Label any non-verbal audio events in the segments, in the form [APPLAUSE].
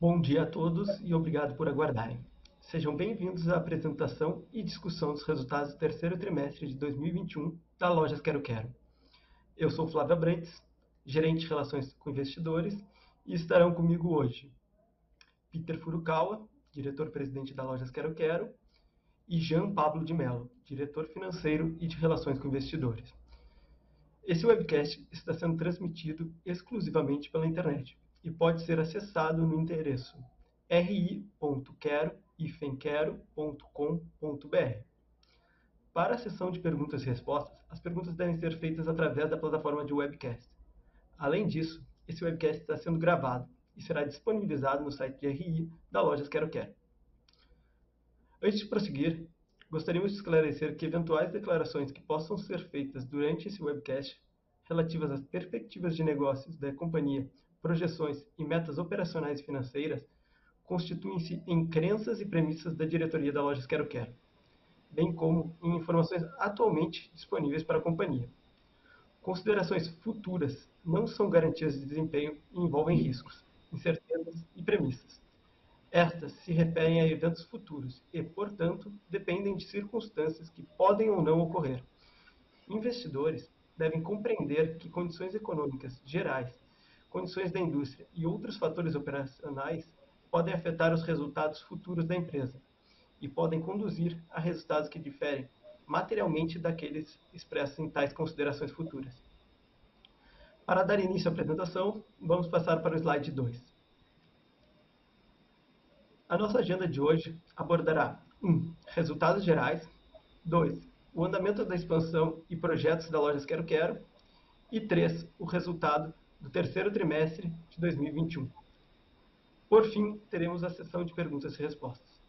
Bom dia a todos e obrigado por aguardarem. Sejam bem-vindos à apresentação e discussão dos resultados do terceiro trimestre de 2021 da Lojas Quero Quero. Eu sou Flávio Abrantes, gerente de relações com investidores, e estarão comigo hoje Peter Furukawa, diretor-presidente da Lojas Quero Quero, e Jean Pablo de Mello, diretor financeiro e de relações com investidores. Esse webcast está sendo transmitido exclusivamente pela internet e pode ser acessado no endereço ri.quero.com.br. Para a sessão de perguntas e respostas, as perguntas devem ser feitas através da plataforma de webcast. Além disso, esse webcast está sendo gravado e será disponibilizado no site de RI da Lojas Quero Quero. Antes de prosseguir, gostaríamos de esclarecer que eventuais declarações que possam ser feitas durante esse webcast relativas às perspectivas de negócios da companhia, projeções e metas operacionais e financeiras constituem-se em crenças e premissas da diretoria da Lojas Quero Quero, bem como em informações atualmente disponíveis para a companhia. Considerações futuras não são garantias de desempenho e envolvem riscos, incertezas e premissas. Estas se referem a eventos futuros e, portanto, dependem de circunstâncias que podem ou não ocorrer. Investidores devem compreender que condições econômicas gerais, condições da indústria e outros fatores operacionais podem afetar os resultados futuros da empresa e podem conduzir a resultados que diferem materialmente daqueles expressos em tais considerações futuras. Para dar início à apresentação, vamos passar para o slide 2. A nossa agenda de hoje abordará 1. Um, resultados gerais 2. O andamento da expansão e projetos da Lojas Quero Quero e 3. O resultado do terceiro trimestre de 2021. Por fim, teremos a sessão de perguntas e respostas.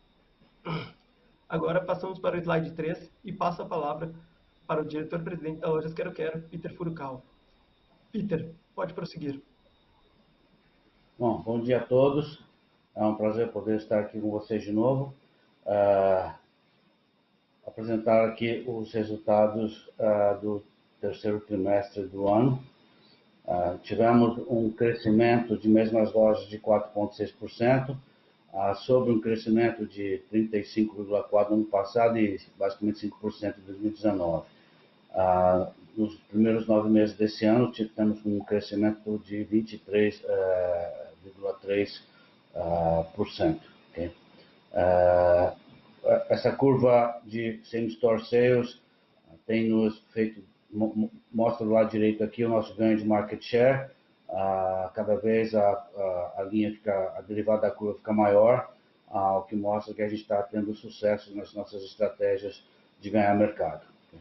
Agora passamos para o slide 3 e passo a palavra para o diretor-presidente da Lojas Quero Quero, Peter Furukawa. Peter, pode prosseguir. Bom, bom dia a todos. É um prazer poder estar aqui com vocês de novo. Uh, apresentar aqui os resultados uh, do terceiro trimestre do ano. Uh, tivemos um crescimento de mesmas lojas de 4,6%, sobre um crescimento de 35,4% no ano passado e basicamente 5% em 2019. nos primeiros nove meses desse ano, tivemos um crescimento de 23,3%. Uh, okay? uh, essa curva de same-store sales tem nos feito, mostra do lado direito aqui o nosso ganho de market share, uh, cada vez a, a, a, linha fica, a derivada da curva fica maior, o que mostra que a gente está tendo sucesso nas nossas estratégias de ganhar mercado. Okay?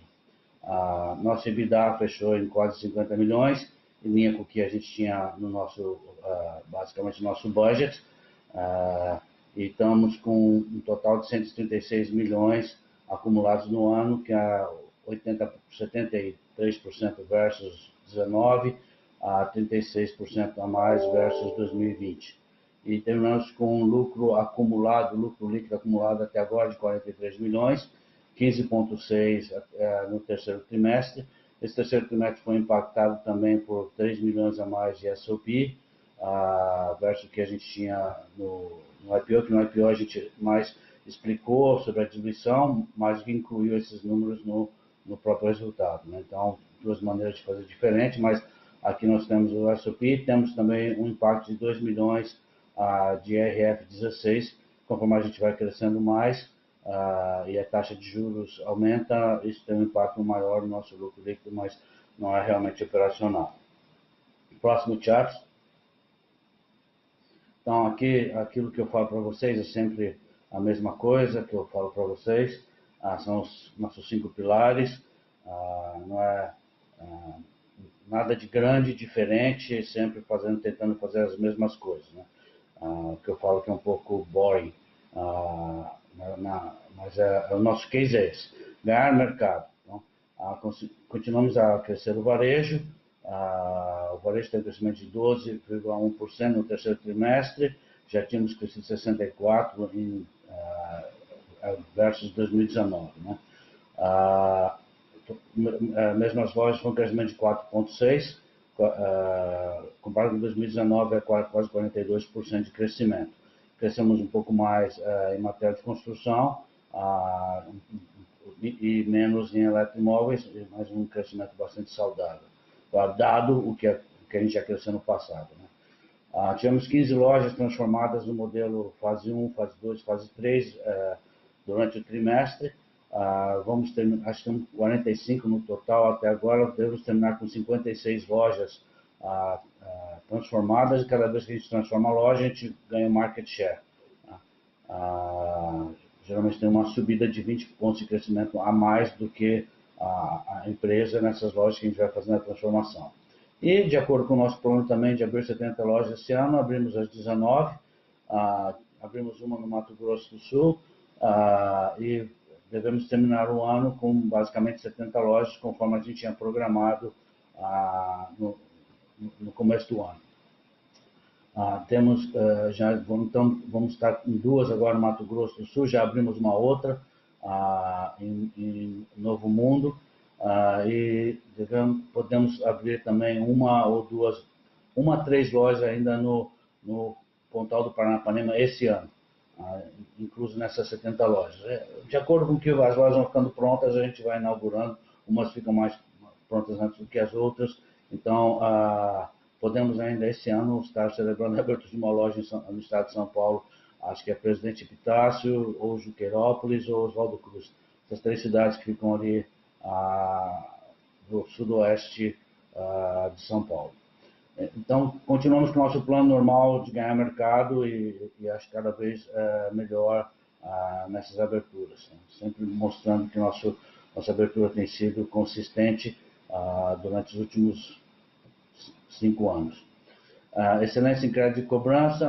nosso EBITDA fechou em quase 50 milhões, em linha com o que a gente tinha no nosso, basicamente no nosso budget, ah, e estamos com um total de 136 milhões acumulados no ano, que é 80, 73% versus 19, a 36% a mais versus 2020. E terminamos com um lucro acumulado, lucro líquido acumulado até agora de 43 milhões, 15,6 é, no terceiro trimestre. Esse terceiro trimestre foi impactado também por 3 milhões a mais de SOP, a, versus que a gente tinha no, no IPO, que no IPO a gente mais explicou sobre a diluição, mas incluiu esses números no, no próprio resultado. Né? Então, duas maneiras de fazer diferente, mas aqui nós temos o SOP, temos também um impacto de 2 milhões uh, de RF16, conforme a gente vai crescendo mais uh, e a taxa de juros aumenta, isso tem um impacto maior no nosso lucro líquido, mas não é realmente operacional. Próximo chart. Então, aqui, aquilo que eu falo para vocês é sempre a mesma coisa que eu falo para vocês. Ah, são os nossos cinco pilares. Ah, não é ah, nada de grande, diferente, sempre fazendo, tentando fazer as mesmas coisas. Né? Ah, que eu falo que é um pouco boring. Ah, na, mas é, é, o nosso case é esse: ganhar mercado. Então, continuamos a crescer o varejo. O varejo teve um crescimento de 12,1% no terceiro trimestre, já tínhamos crescido 64% em, versus 2019. Né? Ah, mesmas lojas com crescimento de 4,6%, uh, comparado com 2019, é quase 42% de crescimento. Crescemos um pouco mais uh, em matéria de construção uh, e, e, menos em eletromóveis, mas um crescimento bastante saudável, dado o que, a, que a gente já cresceu no passado. Né? Uh, tivemos 15 lojas transformadas no modelo fase 1, fase 2, fase 3 uh, durante o trimestre. Uh, vamos ter, acho que 45 no total até agora. Devemos terminar com 56 lojas transformadas. E cada vez que a gente transforma a loja, a gente ganha market share. Né? geralmente tem uma subida de 20 pontos de crescimento a mais do que a, a empresa nessas lojas que a gente vai fazer na transformação. E, de acordo com o nosso plano também de abrir 70 lojas esse ano, abrimos as 19, ah, abrimos uma no Mato Grosso do Sul ah, e devemos terminar o ano com basicamente 70 lojas, conforme a gente tinha programado ah, no, no, começo do ano. Ah, temos, uh, já então, vamos estar em duas agora no Mato Grosso do Sul, já abrimos uma outra ah, em, em Novo Mundo, ah, e devemos, podemos abrir também uma ou duas, uma três lojas ainda no, no Pontal do Paranapanema esse ano, ah, incluso nessas 70 lojas. É, de acordo com que as lojas vão ficando prontas, a gente vai inaugurando, umas ficam mais prontas antes do que as outras, então ah, podemos ainda esse ano estar celebrando a abertura de uma loja no estado de São Paulo, acho que é Presidente Epitácio, ou Juqueirópolis, ou Oswaldo Cruz. Essas três cidades que ficam ali do sudoeste de São Paulo. Então, continuamos com o nosso plano normal de ganhar mercado e, e acho cada vez é, melhor nessas aberturas. Né? Sempre mostrando que nosso, nossa abertura tem sido consistente durante os últimos cinco anos. Uh, excelência em crédito de cobrança,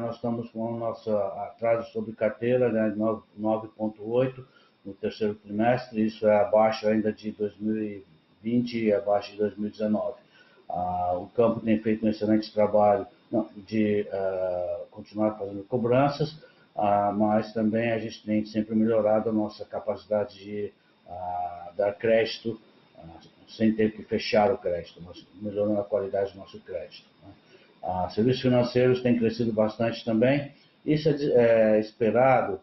nós estamos com o nosso atraso sobre carteira né, de 9,8 no terceiro trimestre, isso é abaixo ainda de 2020 e abaixo de 2019. Ah, o campo tem feito um excelente trabalho não, de uh, continuar fazendo cobranças, uh, mas também a gente tem sempre melhorado a nossa capacidade de uh, dar crédito sem ter que fechar o crédito, mas melhorando a qualidade do nosso crédito. Né? serviços financeiros têm crescido bastante também. Isso é, é esperado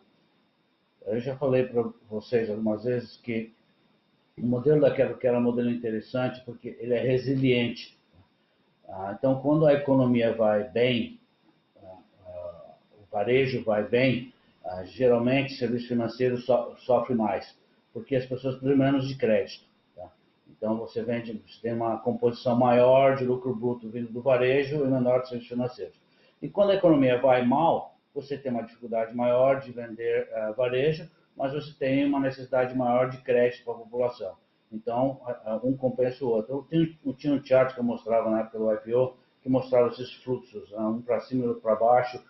eu já falei para vocês algumas vezes que o modelo da Quero Quero é um modelo interessante porque ele é resiliente. Ah, então, quando a economia vai bem, ah, ah, o varejo vai bem, geralmente o serviço financeiro sofre mais, porque as pessoas precisam menos de crédito. Tá? Então, você, vende, você tem uma composição maior de lucro bruto vindo do varejo e menor de serviços financeiros. E quando a economia vai mal, você tem uma dificuldade maior de vender varejo, mas você tem uma necessidade maior de crédito para a população. Então, um compensa o outro. Eu eu tinha, um chart que eu mostrava na época do IPO, que mostrava esses fluxos, uh, um para cima e outro para baixo,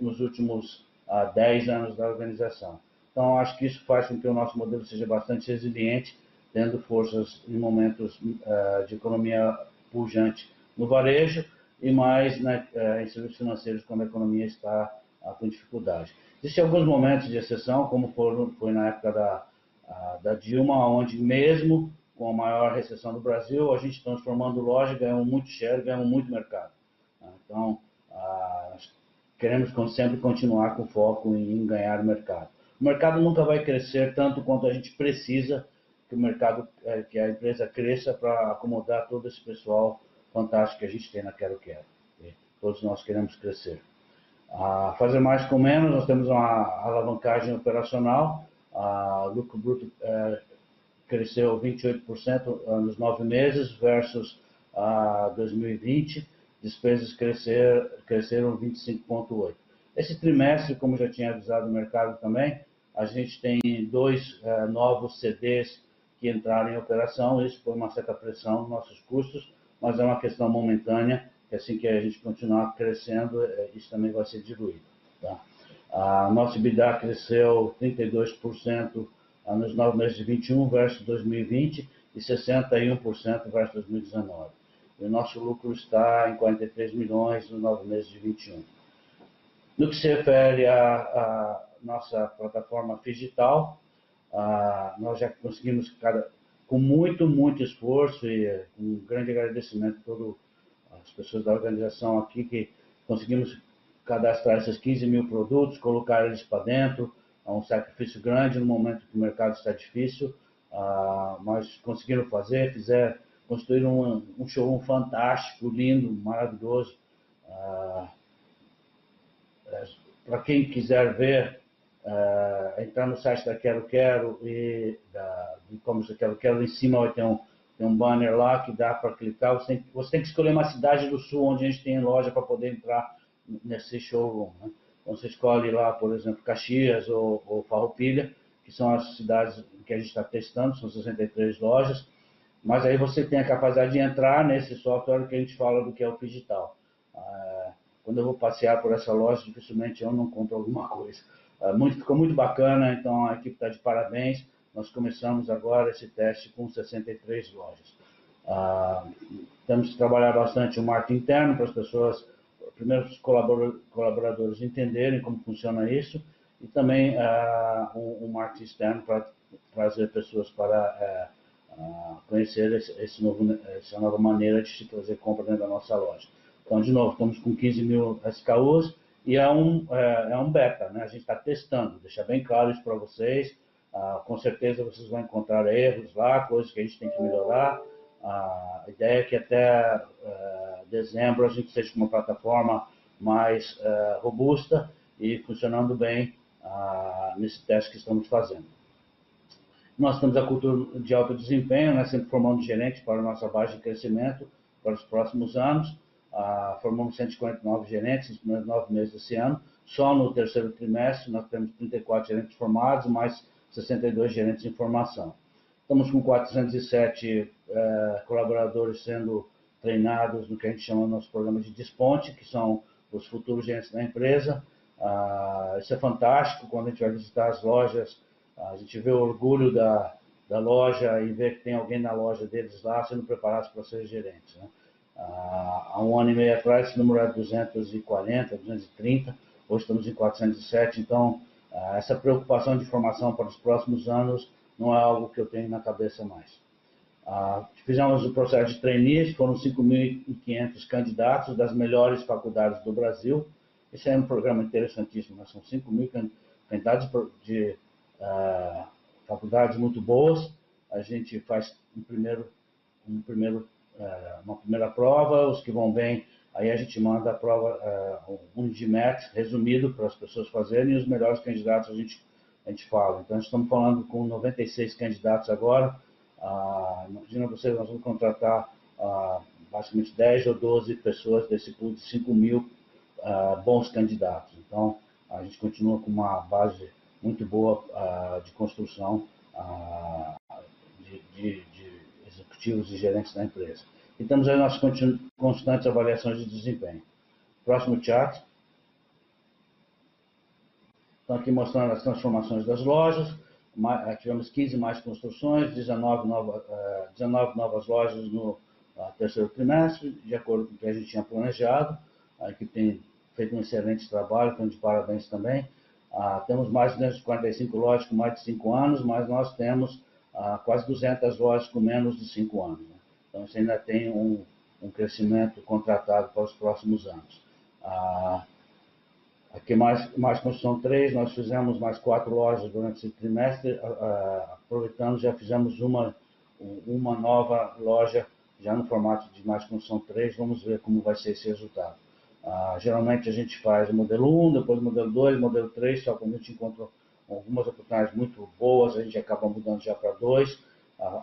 nos últimos uh, 10 anos da organização. Então, acho que isso faz com que o nosso modelo seja bastante resiliente, tendo forças em momentos de economia pujante no varejo e mais né, em serviços financeiros quando a economia está com dificuldade. Existem alguns momentos de exceção, como foi na época da, da Dilma, onde mesmo com a maior recessão do Brasil, a gente transformando loja, ganhamos muito share, ganhamos muito mercado. Então, a, queremos sempre continuar com foco em, ganhar mercado. O mercado nunca vai crescer tanto quanto a gente precisa que o mercado, é, que a empresa cresça para acomodar todo esse pessoal fantástico que a gente tem na Quero Quero. Todos nós queremos crescer. Fazer mais com menos, nós temos uma alavancagem operacional, a lucro bruto é, cresceu 28% nos nove meses versus a 2020, despesas crescer, cresceram 25,8%. Esse trimestre, como já tinha avisado o mercado também, a gente tem dois é, novos CDs que entraram em operação, isso foi uma certa pressão nos nossos custos, mas é uma questão momentânea que assim que a gente continuar crescendo, isso também vai ser diluído. Tá? A nossa EBITDA cresceu 32% nos nove meses de 21 versus 2020 e 61% versus 2019. E o nosso lucro está em 43 milhões nos nove meses de 21. No que se refere à, nossa plataforma digital, nós já conseguimos, cada, com muito, muito esforço e um grande agradecimento a todo as pessoas da organização aqui que conseguimos cadastrar esses 15 mil produtos, colocar eles para dentro, é um sacrifício grande no momento que o mercado está difícil, uh, mas conseguiram fazer, fizeram, construíram um, um fantástico, lindo, maravilhoso. Uh, para quem quiser ver, uh, entrar no site da Quero Quero e da e-commerce da Quero Quero, em cima vai ter um, tem um banner lá que dá para clicar. Você tem, você tem, que escolher uma cidade do sul onde a gente tem loja para poder entrar nesse showroom. Né? Então você escolhe lá, por exemplo, Caxias ou, ou Farroupilha, que são as cidades que a gente está testando, são 63 lojas. Mas aí você tem a capacidade de entrar nesse software que a gente fala do que é o digital. Ah, quando eu vou passear por essa loja, dificilmente eu não compro alguma coisa. Ah, muito, ficou muito bacana, então a equipe está de parabéns. Nós começamos agora esse teste com 63 lojas. Ah, temos que trabalhar bastante o marketing interno para as pessoas, primeiro os colaboradores entenderem como funciona isso e também ah, um, um, marketing externo para trazer pessoas para ah, conhecer esse, esse novo, essa nova maneira de se trazer compra dentro da nossa loja. Então, de novo, estamos com 15 mil SKUs e é um, é, é um beta, né? A gente está testando, deixar bem claro isso para vocês. Ah, com certeza vocês vão encontrar erros lá, coisas que a gente tem que melhorar. A ideia é que até uh, dezembro a gente seja uma plataforma mais uh, robusta e funcionando bem uh, nesse teste que estamos fazendo. Nós temos a cultura de alto desempenho, né, sempre formando gerentes para a nossa base de crescimento para os próximos anos. Ah, formamos 149 gerentes nos primeiros nove meses desse ano. Só no terceiro trimestre nós temos 34 gerentes formados, mais 62 gerentes de formação. Estamos com 407 eh, colaboradores sendo treinados no que a gente chama nosso programa de desponte, que são os futuros gerentes da empresa. Ah, isso é fantástico, quando a gente vai visitar as lojas, a gente vê o orgulho da, da loja e vê que tem alguém na loja deles lá sendo preparados para ser gerentes. Né? há um ano e meio atrás, esse número era 240, 230, hoje estamos em 407, então essa preocupação de formação para os próximos anos não é algo que eu tenho na cabeça mais. fizemos o processo de trainees, foram 5.500 candidatos das melhores faculdades do Brasil. Esse é um programa interessantíssimo, né? são 5.000 candidatos de uh, faculdades muito boas. A gente faz um primeiro, um primeiro é, uma primeira prova, os que vão bem, aí a gente manda a prova, uh, um GMAT resumido para as pessoas fazerem e os melhores candidatos a gente, a gente fala. Então, estamos falando com 96 candidatos agora. Uh, imagina vocês, nós vamos contratar uh, basicamente 10 ou 12 pessoas desse pool de 5 mil uh, bons candidatos. Então, a gente continua com uma base muito boa de construção de, de, de executivos e gerentes da empresa. E temos aí nossas constantes avaliações de desempenho. Próximo chart. Então, aqui mostrando as transformações das lojas. Eh, tivemos 15 mais construções, 19, nova, 19 novas lojas no terceiro trimestre, de acordo com o que a gente tinha planejado. A equipe tem feito um excelente trabalho, então de parabéns também. Ah, temos mais de 245 lojas com mais de 5 anos, mas nós temos quase 200 lojas com menos de 5 anos. Né? Então, você ainda tem um, um crescimento contratado para os próximos anos. Aqui, mais, mais construção 3, nós fizemos mais quatro lojas durante esse trimestre, aproveitando, já fizemos uma, uma nova loja já no formato de mais construção 3, vamos ver como vai ser esse resultado. geralmente a gente faz o modelo 1, depois o modelo 2, modelo 3, só quando a gente encontra algumas oportunidades muito boas, a gente acaba mudando já para dois,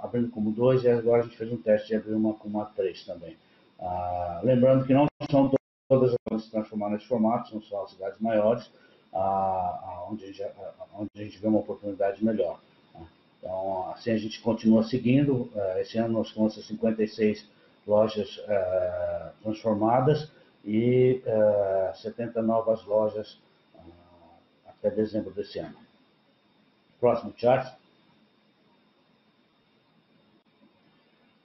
abrindo como dois, e agora a gente fez um teste de abrir uma com uma três também. Ah, lembrando que não são todas as se transformar nesse formato, são só as cidades maiores, ah, onde, a gente, onde a gente vê uma oportunidade melhor. Né? Então, assim a gente continua seguindo. Eh, esse ano nós temos 56 lojas eh, transformadas e 70 eh, novas lojas ah, até dezembro desse ano. Próximo chart.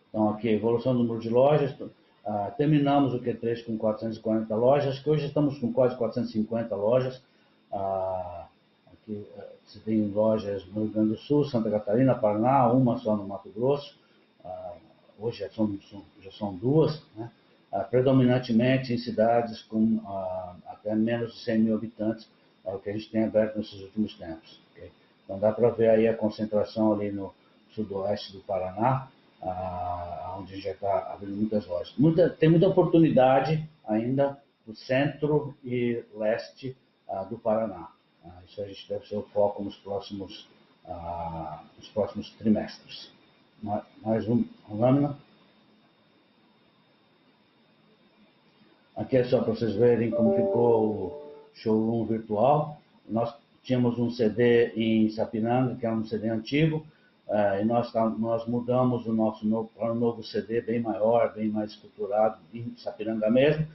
Então, aqui, evolução do número de lojas. Ah, terminamos o Q3 com 440 lojas, que hoje estamos com quase 450 lojas. Ah, aqui você tem lojas no Rio Grande do Sul, Santa Catarina, Paraná, uma só no Mato Grosso. Ah, hoje já são, já são duas. Né? predominantemente em cidades com até menos de 100 mil habitantes, é o que a gente tem aberto nesses últimos tempos. Okay? Então dá para ver aí a concentração ali no sudoeste do Paraná, onde já está abrindo muitas lojas. Muita, tem muita oportunidade ainda no centro e leste do Paraná. isso a gente deve ser o foco nos próximos, nos próximos trimestres. Mais um, uma lâmina. Aqui é só para vocês verem como ficou o showroom virtual. Nós tínhamos um CD em Sapiranga, que é um CD antigo, e nós, tá, nós mudamos o nosso novo, para um novo CD bem maior, bem mais estruturado, em Sapiranga mesmo.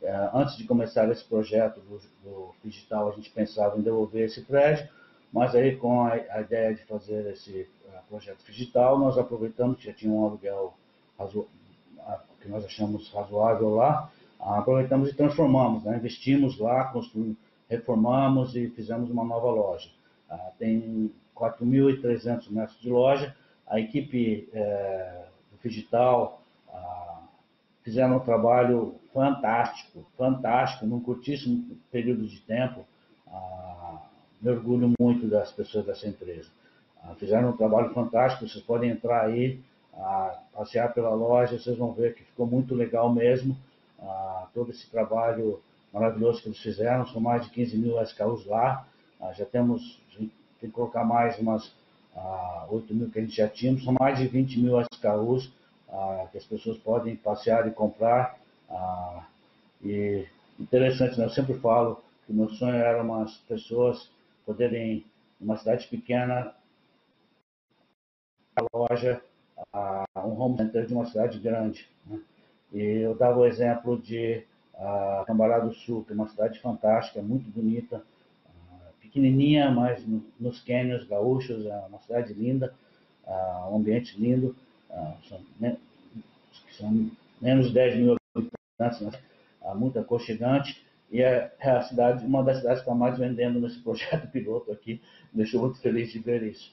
Uh, antes de começar esse projeto do, do, digital, a gente pensava em devolver esse prédio, mas aí com a, a ideia de fazer esse uh, projeto digital, nós aproveitamos que já tinha um aluguel que nós achamos razoável lá, aproveitamos e transformamos, né? investimos lá, reformamos e fizemos uma nova loja. Ah, tem 4.300 metros de loja. A equipe é, do Digital ah, fizeram um trabalho fantástico, fantástico, num curtíssimo período de tempo. Ah, me orgulho muito das pessoas dessa empresa. Ah, fizeram um trabalho fantástico, vocês podem entrar aí, passear pela loja, vocês vão ver que ficou muito legal mesmo todo esse trabalho maravilhoso que eles fizeram. São mais de 15 mil SKUs lá. Já temos, tem que colocar mais umas 8 mil que a gente já tinha. São mais de 20 mil SKUs que as pessoas podem passear e comprar. e interessante, né? eu sempre falo que meu sonho era umas pessoas poderem, numa cidade pequena, a loja, um home center de uma cidade grande. Né? E eu dava o exemplo de uh, Cambará do Sul, que é uma cidade fantástica, muito bonita, pequenininha, mas no, nos cânions gaúchos, é uma cidade linda, uh, um ambiente lindo, são, são, menos de 10 mil habitantes, né? muito aconchegante, e é, é, a cidade, uma das cidades que está mais vendendo nesse [LAUGHS] projeto piloto aqui, deixou muito feliz de ver isso.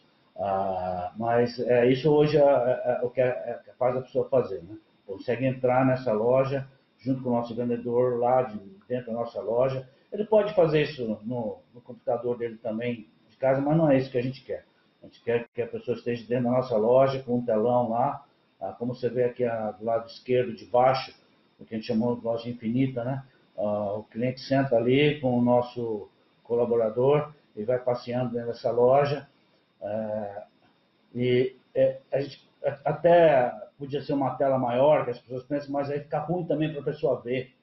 mas é, isso hoje é, é, é o que é, faz a pessoa fazer, né? consegue entrar nessa loja junto com o nosso vendedor lá de dentro da nossa loja. Ele pode fazer isso no, no, computador dele também de casa, mas não é isso que a gente quer. A gente quer que a pessoa esteja dentro da nossa loja com um telão lá, ah, como você vê aqui ah, do lado esquerdo de baixo, o que a gente chamou de loja infinita, né? Ah, o cliente senta ali com o nosso colaborador e vai passeando dentro dessa loja. Eh, e eh, a gente até podia ser uma tela maior, que as pessoas pensam, mas aí fica ruim também para a pessoa ver? É,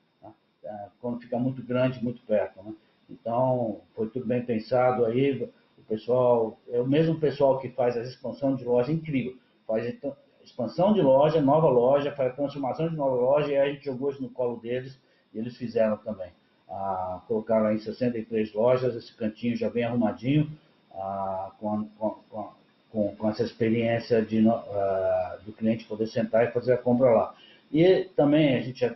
quando fica muito grande, muito perto. Né? Então, foi tudo bem pensado aí, o pessoal, é o mesmo pessoal que faz a expansão de loja, incrível, faz expansão de loja, nova loja, faz transformação de nova loja, e aí a gente jogou isso no colo deles, e eles fizeram também. Ah, colocaram aí 63 lojas, esse cantinho já bem arrumadinho, ah, com, com, com com, essa experiência de, uh, do cliente poder sentar e fazer a compra lá. E também a gente já,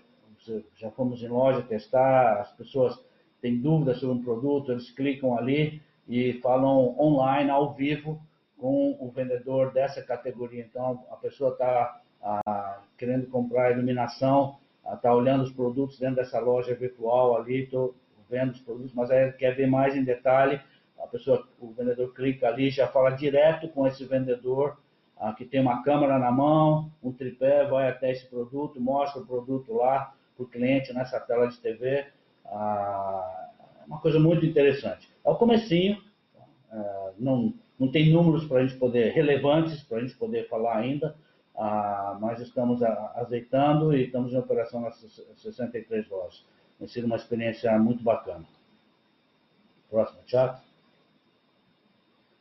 já fomos em loja testar, as pessoas têm dúvidas sobre um produto, eles clicam ali e falam online, ao vivo, com o vendedor dessa categoria. Então, a pessoa está querendo comprar iluminação, está olhando os produtos dentro dessa loja virtual ali, estou vendo os produtos, mas aí quer ver mais em detalhe, a pessoa, o vendedor clica ali, já fala direto com esse vendedor, que tem uma câmera na mão, um tripé, vai até esse produto, mostra o produto lá para o cliente nessa tela de TV. Ah, é uma coisa muito interessante. É o comecinho, ah, não, não tem números para a gente poder, relevantes para a gente poder falar ainda, ah, mas estamos azeitando e estamos em operação nas 63 lojas. Tem sido uma experiência muito bacana. Próximo chat.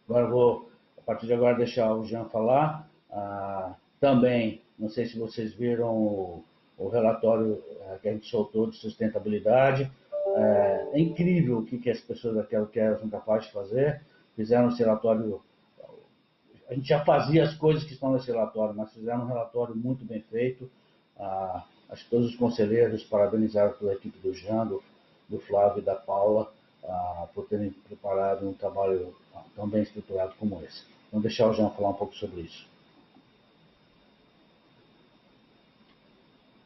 Agora vou, a partir de agora, deixar o Jean falar. Ah, também, não sei se vocês viram o, o relatório eh, que a gente soltou de sustentabilidade. É, é incrível o que, que as pessoas daquela que são capazes de fazer. Fizeram esse relatório. A gente já fazia as coisas que estão nesse relatório, mas fizeram um relatório muito bem feito. Ah, acho que todos os conselheiros parabenizaram toda a equipe do Jean, do, Flávio e da Paula ah, por terem preparado um trabalho tão bem estruturado como esse. Vamos deixar o João falar um pouco sobre isso.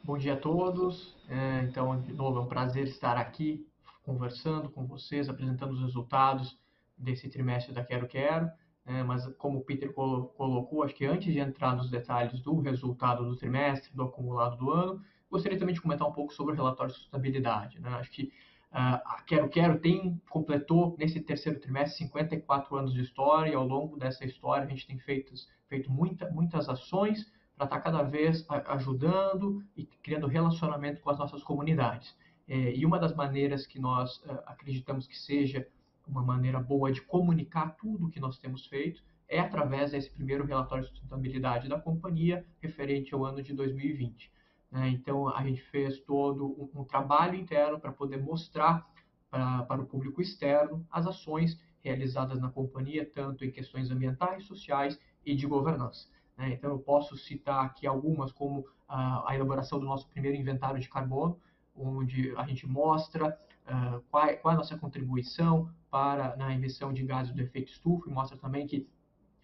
Bom dia a todos. É, então, de novo, é um prazer estar aqui conversando com vocês, apresentando os resultados desse trimestre da Quero Quero. É, mas, como o Peter colocou, acho que antes de entrar nos detalhes do resultado do trimestre, do acumulado do ano, gostaria também de comentar um pouco sobre o relatório de sustentabilidade. Né? Acho que uh, a Quero Quero tem, completou nesse terceiro trimestre 54 anos de história, e ao longo dessa história a gente tem feito, feito muita, muitas ações para estar tá cada vez ajudando e criando relacionamento com as nossas comunidades. É, e uma das maneiras que nós uh, acreditamos que seja uma maneira boa de comunicar tudo o que nós temos feito é através desse primeiro relatório de sustentabilidade da companhia referente ao ano de 2020. Né? Então, a gente fez todo um, um trabalho interno para poder mostrar pra, para o público externo as ações realizadas na companhia, tanto em questões ambientais, sociais e de governança. Né? Então, eu posso citar aqui algumas, como a, elaboração do nosso primeiro inventário de carbono, onde a gente mostra uh, qual, é, qual, é a nossa contribuição para na emissão de gases do efeito estufa e mostra também que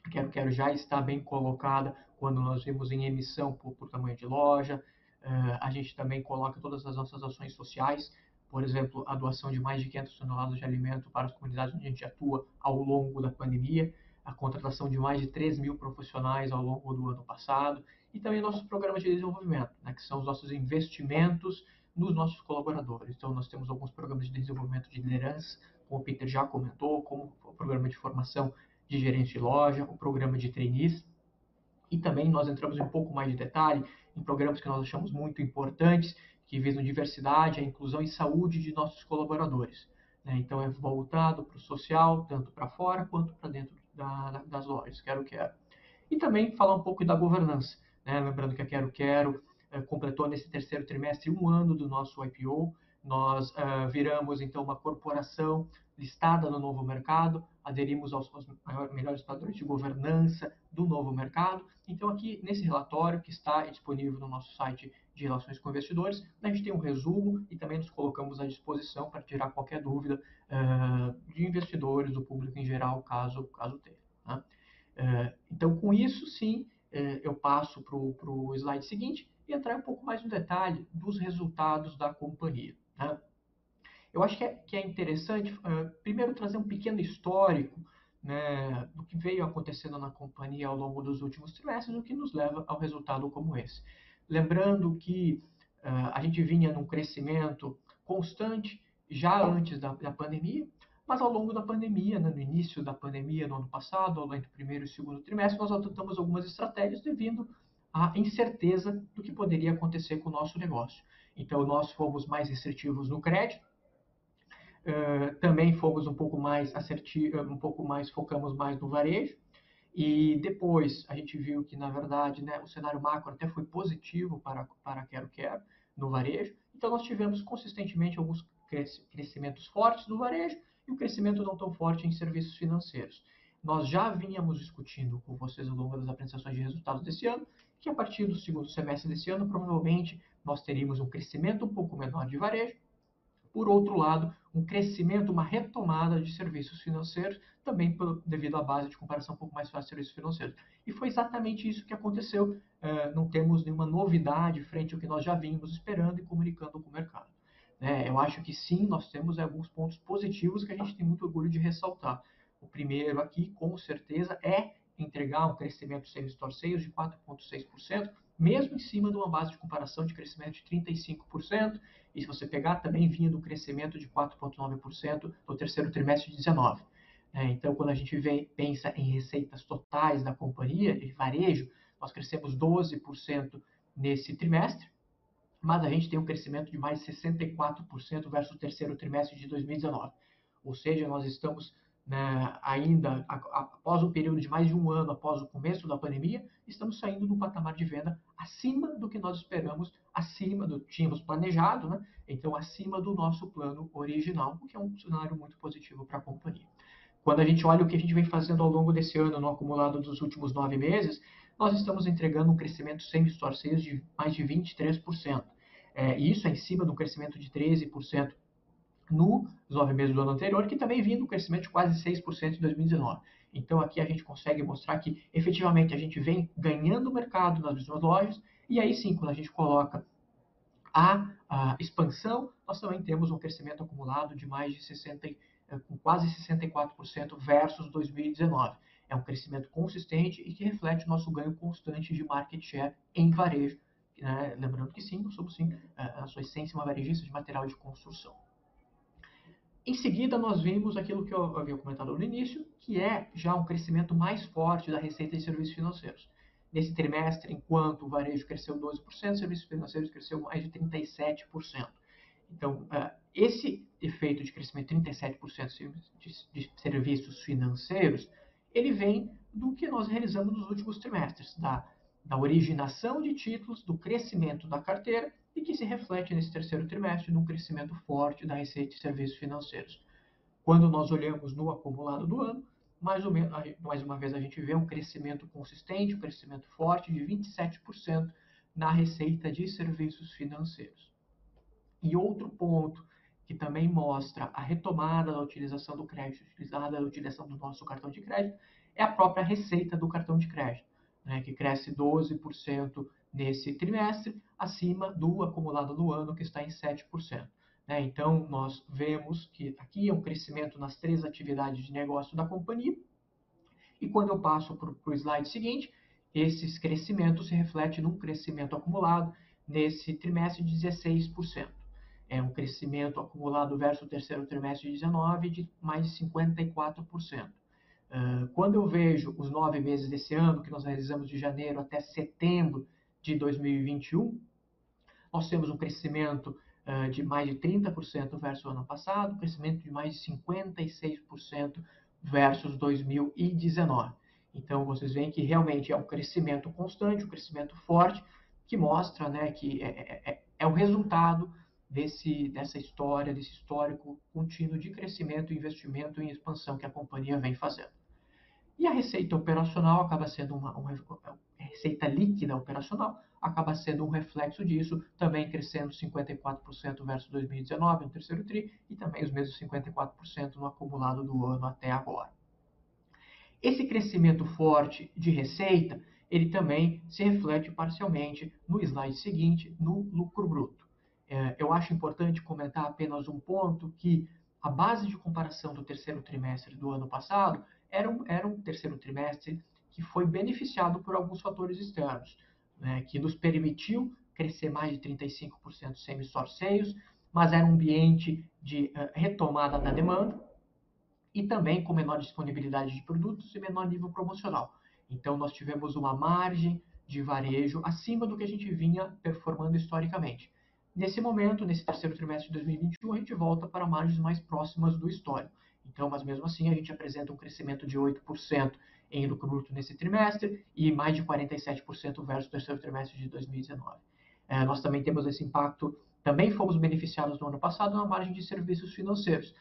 a Quero Quero já está bem colocada quando nós vemos em emissão por, por tamanho de loja. Uh, a gente também coloca todas as nossas ações sociais, por exemplo, a doação de mais de 500 toneladas de alimento para as comunidades onde a gente atua ao longo da pandemia, a contratação de mais de 3 mil profissionais ao longo do ano passado, e também nossos programas de desenvolvimento, né, que são os nossos investimentos nos nossos colaboradores. Então, nós temos alguns programas de desenvolvimento de liderança, como o Peter já comentou, como o programa de formação de gerente de loja, o programa de trainees, e também nós entramos em um pouco mais de detalhe em programas que nós achamos muito importantes, que visam diversidade, a inclusão e saúde de nossos colaboradores. Né? Então, é voltado para o social, tanto para fora quanto para dentro da, da, das lojas, quero, quero. E também falar um pouco da governança, né? lembrando que a Quero Quero eh, completou nesse terceiro trimestre um ano do nosso IPO. Nós uh, viramos então uma corporação listada no novo mercado, aderimos aos, aos maiores, melhores padrões de governança do novo mercado. Então, aqui nesse relatório que está disponível no nosso site de relações com investidores, a gente tem um resumo e também nos colocamos à disposição para tirar qualquer dúvida uh, de investidores, do público em geral, caso, caso tenha. Né? Uh, então, com isso, sim, uh, eu passo para o slide seguinte, e entrar um pouco mais no detalhe dos resultados da companhia. Né? Eu acho que é, que é interessante, primeiro, trazer um pequeno histórico né, do que veio acontecendo na companhia ao longo dos últimos trimestres, o que nos leva ao resultado como esse. Lembrando que uh, a gente vinha num crescimento constante já antes da, da pandemia, mas ao longo da pandemia, né, no início da pandemia, no ano passado, longo do primeiro e segundo trimestre, nós adotamos algumas estratégias devido a incerteza do que poderia acontecer com o nosso negócio. Então, nós fomos mais restritivos no crédito, uh, também fomos um pouco mais assertivos, um pouco mais, focamos mais no varejo, e depois a gente viu que, na verdade, né, o cenário macro até foi positivo para, para Quero Quero no varejo, então nós tivemos consistentemente alguns crescimentos fortes no varejo e um crescimento não tão forte em serviços financeiros. Nós já vínhamos discutindo com vocês ao longo das apresentações de resultados desse ano que a partir do segundo semestre desse ano, provavelmente nós teríamos um crescimento um pouco menor de varejo, por outro lado, um crescimento, uma retomada de serviços financeiros, também devido à base de comparação um pouco mais fácil de serviços financeiros. E foi exatamente isso que aconteceu. É, não temos nenhuma novidade frente ao que nós já vínhamos esperando e comunicando com o mercado. É, eu acho que sim, nós temos alguns pontos positivos que a gente tem muito orgulho de ressaltar. O primeiro aqui, com certeza, é entregar um crescimento sem seios de 4,6%, mesmo em cima de uma base de comparação de crescimento de 35%, e se você pegar, também vinha do crescimento de 4,9% no terceiro trimestre de 19%. É, então, quando a gente pensa em receitas totais da companhia, de varejo, nós crescemos 12% nesse trimestre, mas a gente tem um crescimento de mais de 64% versus o terceiro trimestre de 2019. Ou seja, nós estamos né, ainda após um período de mais de um ano após o começo da pandemia, estamos saindo do patamar de venda acima do que nós esperamos, acima do que tínhamos planejado, né? então acima do nosso plano original, o que é um cenário muito positivo para a companhia. Quando a gente olha o que a gente vem fazendo ao longo desse ano, no acumulado dos últimos nove meses, nós estamos entregando um crescimento sem sales de mais de 23%. É, e isso é em cima do crescimento de 13% nos nove meses do ano anterior, que também vinha do crescimento de quase 6% em 2019. Então aqui a gente consegue mostrar que efetivamente a gente vem ganhando mercado nas mesmas lojas, e aí sim, quando a gente coloca a, a expansão, nós também temos um crescimento acumulado de mais de 60, eh, com quase 64% versus 2019. É um crescimento consistente e que reflete o nosso ganho constante de market share em varejo. Né? Lembrando que sim, somos sim, eh, a sua essência, uma varejista de material de construção. Em seguida, nós vimos aquilo que eu havia comentado no início, que é já um crescimento mais forte da receita de serviços financeiros. Nesse trimestre, enquanto o varejo cresceu 12%, serviços financeiros cresceu mais de 37%. Então, uh, esse efeito de crescimento de 37% de, de serviços financeiros, ele vem do que nós realizamos nos últimos trimestres, da, da originação de títulos, do crescimento da carteira e que se reflete nesse terceiro trimestre num crescimento forte da receita de serviços financeiros. Quando nós olhamos no acumulado do ano, mais, ou menos, mais uma vez a gente vê um crescimento consistente, um crescimento forte de 27% na receita de serviços financeiros. E outro ponto que também mostra a retomada da utilização do crédito, utilizada da utilização do nosso cartão de crédito, é a própria receita do cartão de crédito, né, que cresce 12% nesse trimestre, acima do acumulado do ano, que está em 7%. Né? Então, nós vemos que aqui é um crescimento nas três atividades de negócio da companhia. E quando eu passo para o slide seguinte, esses crescimentos se refletem num crescimento acumulado nesse trimestre de 16%. É um crescimento acumulado versus o terceiro trimestre de 19 de mais de 54%. Uh, quando eu vejo os nove meses desse ano, que nós realizamos de janeiro até setembro de 2021, nós temos um crescimento uh, de mais de 30% versus o ano passado, um crescimento de mais de 56% versus 2019. Então, vocês veem que realmente é um crescimento constante, um crescimento forte, que mostra né, que é, é, é, é o resultado desse, dessa história, desse histórico contínuo de crescimento e investimento em expansão que a companhia vem fazendo. E a receita operacional acaba sendo uma, uma receita líquida operacional, acaba sendo um reflexo disso, também crescendo 54% versus 2019 no terceiro TRI e também os mesmos 54% no acumulado do ano até agora. Esse crescimento forte de receita, ele também se reflete parcialmente no slide seguinte, no lucro bruto. É, eu acho importante comentar apenas um ponto que a base de comparação do terceiro trimestre do ano passado era um, era um terceiro trimestre que foi beneficiado por alguns fatores externos né, que nos permitiu crescer mais de 35% sem sales, mas era um ambiente de uh, retomada da demanda e também com menor disponibilidade de produtos e menor nível promocional. Então, nós tivemos uma margem de varejo acima do que a gente vinha performando historicamente. Nesse momento, nesse terceiro trimestre de 2021, a gente volta para margens mais próximas do histórico. Então, mas mesmo assim, a gente apresenta um crescimento de 8% em lucro bruto nesse trimestre e mais de 47% versus o terceiro trimestre de 2019. É, nós também temos esse impacto, também fomos beneficiados no ano passado na margem de serviços financeiros,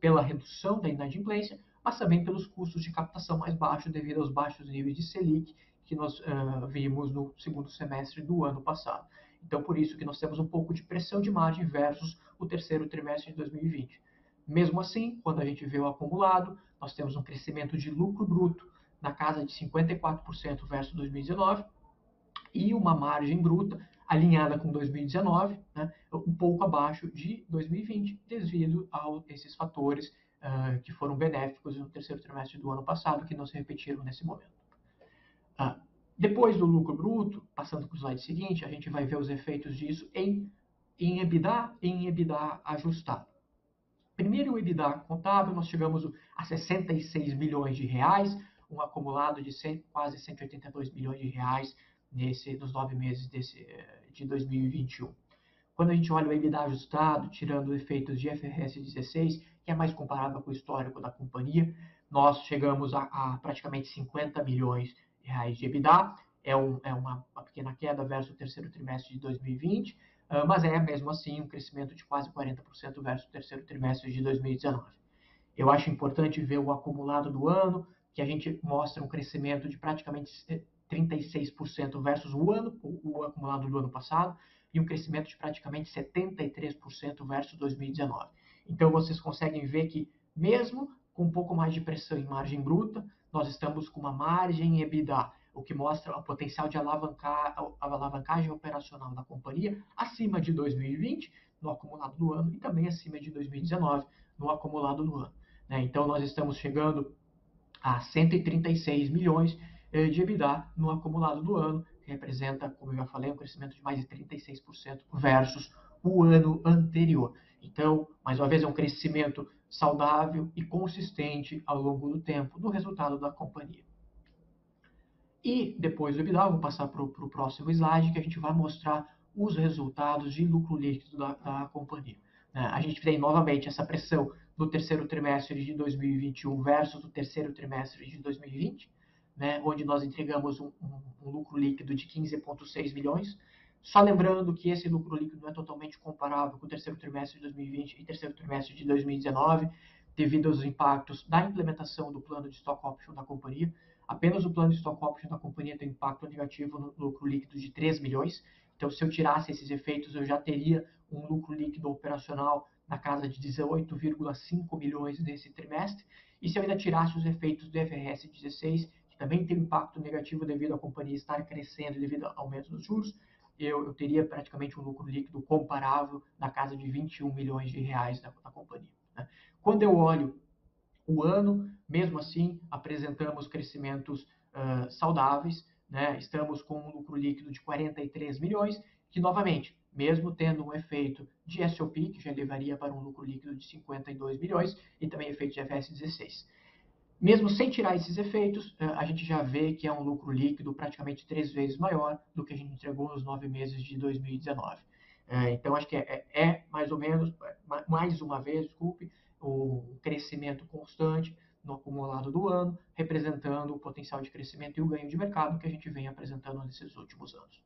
pela redução da inadimplência, mas também pelos custos de captação mais baixos devido aos baixos níveis de Selic que nós uh, vimos no segundo semestre do ano passado. Então, por isso que nós temos um pouco de pressão de margem versus o terceiro trimestre de 2020. Mesmo assim, quando a gente vê o acumulado, nós temos um crescimento de lucro bruto na casa de 54% versus 2019 e uma margem bruta alinhada com 2019, né, um pouco abaixo de 2020, devido a esses fatores uh, que foram benéficos no terceiro trimestre do ano passado, que não se repetiram nesse momento. Uh, depois do lucro bruto, passando para o slide seguinte, a gente vai ver os efeitos disso em, em EBITDA em EBITDA ajustado. Primeiro, o EBITDA contábil, nós chegamos a 66 milhões de reais, um acumulado de 100, quase 182 milhões de reais nesse, nos nove meses desse, eh, de 2021. Quando a gente olha o EBITDA ajustado, tirando efeitos de FRS 16, que é mais comparável com o histórico da companhia, nós chegamos a, a praticamente 50 milhões de reais de EBITDA, é, um, é uma, uma, pequena queda versus o terceiro trimestre de 2020, uh, mas é mesmo assim um crescimento de quase 40% versus o terceiro trimestre de 2019. Eu acho importante ver o acumulado do ano, que a gente mostra um crescimento de praticamente 36% versus o ano, o, acumulado do ano passado, e um crescimento de praticamente 73% versus 2019. Então vocês conseguem ver que mesmo com um pouco mais de pressão em margem bruta, nós estamos com uma margem EBITDA, o que mostra o potencial de alavancar, alavancagem operacional da companhia acima de 2020, no acumulado do ano, e também acima de 2019, no acumulado do ano. Né? Então, nós estamos chegando a 136 milhões eh, de EBITDA no acumulado do ano, que representa, como eu já falei, um crescimento de mais de 36% versus o ano anterior. Então, mais uma vez, é um crescimento saudável e consistente ao longo do tempo do resultado da companhia. E depois do EBITDA, vou passar para o próximo slide, que a gente vai mostrar os resultados de lucro líquido da, da companhia. É, a gente tem novamente essa pressão do terceiro trimestre de 2021 versus o terceiro trimestre de 2020, né, onde nós entregamos um, um, um lucro líquido de 15,6 milhões. Só lembrando que esse lucro líquido não é totalmente comparável com o terceiro trimestre de 2020 e terceiro trimestre de 2019, devido aos impactos da implementação do plano de stock option da companhia. Apenas o plano de stock option da companhia tem impacto negativo no lucro líquido de 3 milhões. Então, se eu tirasse esses efeitos, eu já teria um lucro líquido operacional na casa de 18,5 milhões nesse trimestre. E se eu ainda tirasse os efeitos do FRS 16, também tem impacto negativo devido à companhia estar crescendo devido ao aumento dos juros, eu, eu teria praticamente um lucro líquido comparável na casa de 21 milhões de reais da, da companhia. Né? Quando eu olho o ano, mesmo assim, apresentamos crescimentos uh, saudáveis, né? estamos com um lucro líquido de 43 milhões, que novamente, mesmo tendo um efeito de SOP, que já levaria para um lucro líquido de 52 milhões, e também efeito de FS 16. Mesmo sem tirar esses efeitos, é, a gente já vê que é um lucro líquido praticamente três vezes maior do que a gente entregou nos nove meses de 2019. É, então, acho que é, é mais ou menos, mais uma vez, desculpe, o crescimento constante no acumulado do ano, representando o potencial de crescimento e o ganho de mercado que a gente vem apresentando nesses últimos anos.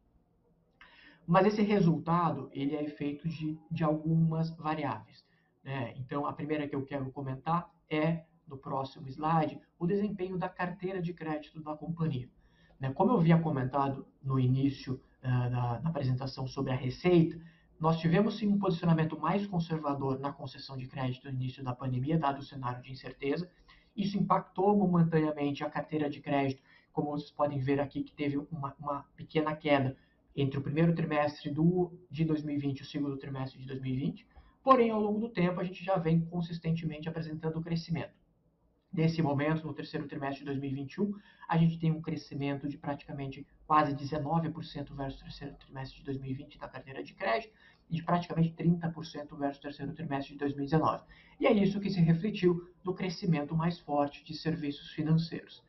Mas esse resultado, ele é feito de, de algumas variáveis. Né? Então, a primeira que eu quero comentar é no próximo slide, o desempenho da carteira de crédito da companhia. Né? Como eu havia comentado no início uh, da, da apresentação sobre a receita, nós tivemos sim um posicionamento mais conservador na concessão de crédito no início da pandemia, dado o cenário de incerteza. Isso impactou momentaneamente a carteira de crédito, como vocês podem ver aqui, que teve uma, uma pequena queda entre o primeiro trimestre do, de 2020 e o segundo trimestre de 2020. Porém, ao longo do tempo, a gente já vem consistentemente apresentando crescimento. Nesse momento, no terceiro trimestre de 2021, a gente tem um crescimento de praticamente quase 19% versus o terceiro trimestre de 2020 da carteira de crédito e de praticamente 30% versus o terceiro trimestre de 2019. E é isso que se refletiu no crescimento mais forte de serviços financeiros.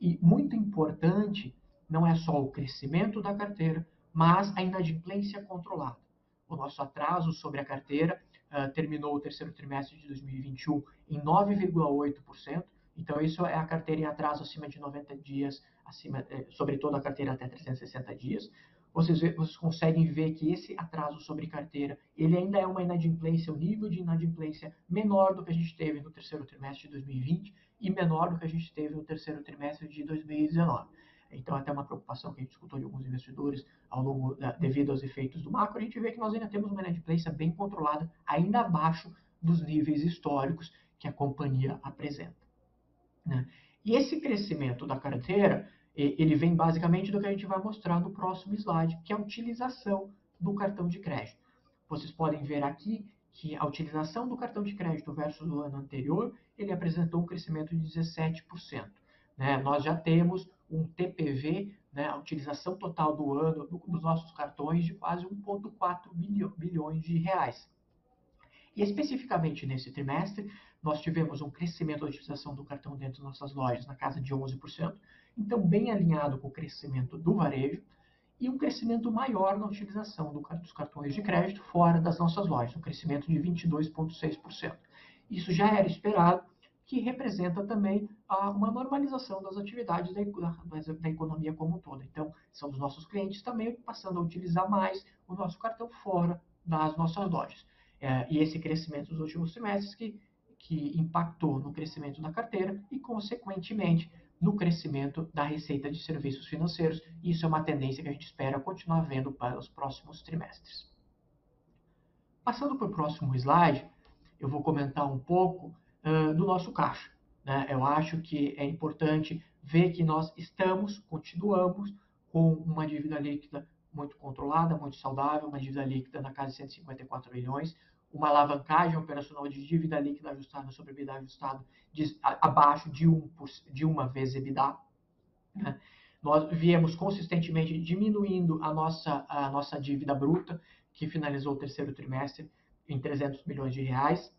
E muito importante, não é só o crescimento da carteira, mas a inadimplência controlada. O nosso atraso sobre a carteira uh, terminou o terceiro trimestre de 2021 em 9,8%. Então, isso é a carteira em atraso acima de 90 dias, acima, eh, sobretudo a carteira até 360 dias. Vocês, vocês conseguem ver que esse atraso sobre carteira, ele ainda é uma inadimplência, o um nível de inadimplência menor do que a gente teve no terceiro trimestre de 2020 e menor do que a gente teve no terceiro trimestre de 2019. Então, até uma preocupação que a gente escutou de alguns investidores ao longo, devido aos efeitos do macro, a gente vê que nós ainda temos uma inadimplência bem controlada, ainda abaixo dos níveis históricos que a companhia apresenta. Né? E esse crescimento da carteira, ele vem basicamente do que a gente vai mostrar no próximo slide, que é a utilização do cartão de crédito. Vocês podem ver aqui que a utilização do cartão de crédito versus o ano anterior, ele apresentou um crescimento de 17%. Né? Nós já temos um TPV, né, a utilização total do ano do, dos nossos cartões de quase 1,4 bilhões de reais. E especificamente nesse trimestre, nós tivemos um crescimento da utilização do cartão dentro das nossas lojas na casa de 11%, então bem alinhado com o crescimento do varejo, e um crescimento maior na utilização do, dos cartões de crédito fora das nossas lojas, um crescimento de 22,6%. Isso já era esperado, que representa também uma normalização das atividades da, economia como um todo. Então, são os nossos clientes também passando a utilizar mais o nosso cartão fora das nossas lojas. É, e esse crescimento dos últimos trimestres que, que impactou no crescimento da carteira e, consequentemente, no crescimento da receita de serviços financeiros. Isso é uma tendência que a gente espera continuar vendo para os próximos trimestres. Passando para o próximo slide, eu vou comentar um pouco uh, do nosso caixa. Né? Eu acho que é importante vê que nós estamos, continuamos com uma dívida líquida muito controlada, muito saudável, uma dívida líquida na casa de 154 milhões, uma alavancagem operacional de dívida líquida ajustada sobre EBITDA ajustado de, abaixo de, um, de uma vez EBITDA. Né? Nós viemos consistentemente diminuindo a nossa, a nossa dívida bruta, que finalizou o terceiro trimestre em 300 milhões de reais.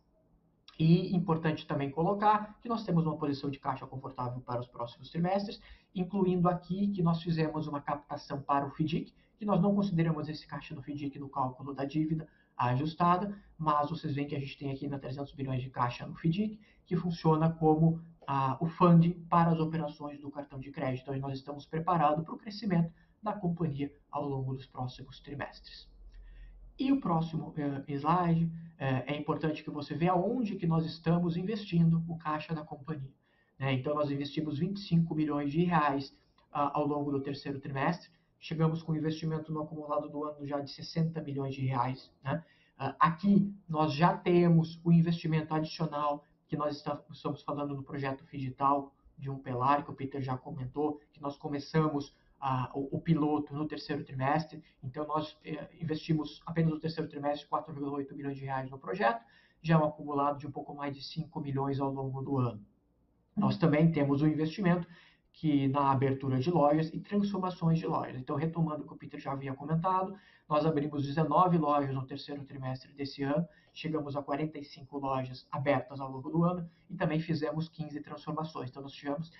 E importante também colocar que nós temos uma posição de caixa confortável para os próximos trimestres, incluindo aqui que nós fizemos uma captação para o FDIC, que nós não consideramos esse caixa do FDIC no cálculo da dívida ajustada, mas vocês veem que a gente tem aqui ainda 300 bilhões de caixa no FDIC, que funciona como ah, o funding para as operações do cartão de crédito. Então, nós estamos preparados para o crescimento da companhia ao longo dos próximos trimestres. E o próximo uh, slide, uh, é importante que você veja onde que nós estamos investindo o caixa da companhia. Né? Então, nós investimos 25 milhões de reais uh, ao longo do terceiro trimestre, chegamos com investimento no acumulado do ano já de 60 milhões de reais. Né? aqui, nós já temos o investimento adicional que nós estamos falando no projeto digital de um pelar, que o Peter já comentou, que nós começamos o, o, piloto no terceiro trimestre. Então, nós eh, investimos apenas no terceiro trimestre 4,8 milhões de reais no projeto, já um acumulado de um pouco mais de 5 milhões ao longo do ano. Nós também temos um investimento que na abertura de lojas e transformações de lojas. Então, retomando o que o Peter já havia comentado, nós abrimos 19 lojas no terceiro trimestre desse ano, chegamos a 45 lojas abertas ao longo do ano e também fizemos 15 transformações. Então, nós tivemos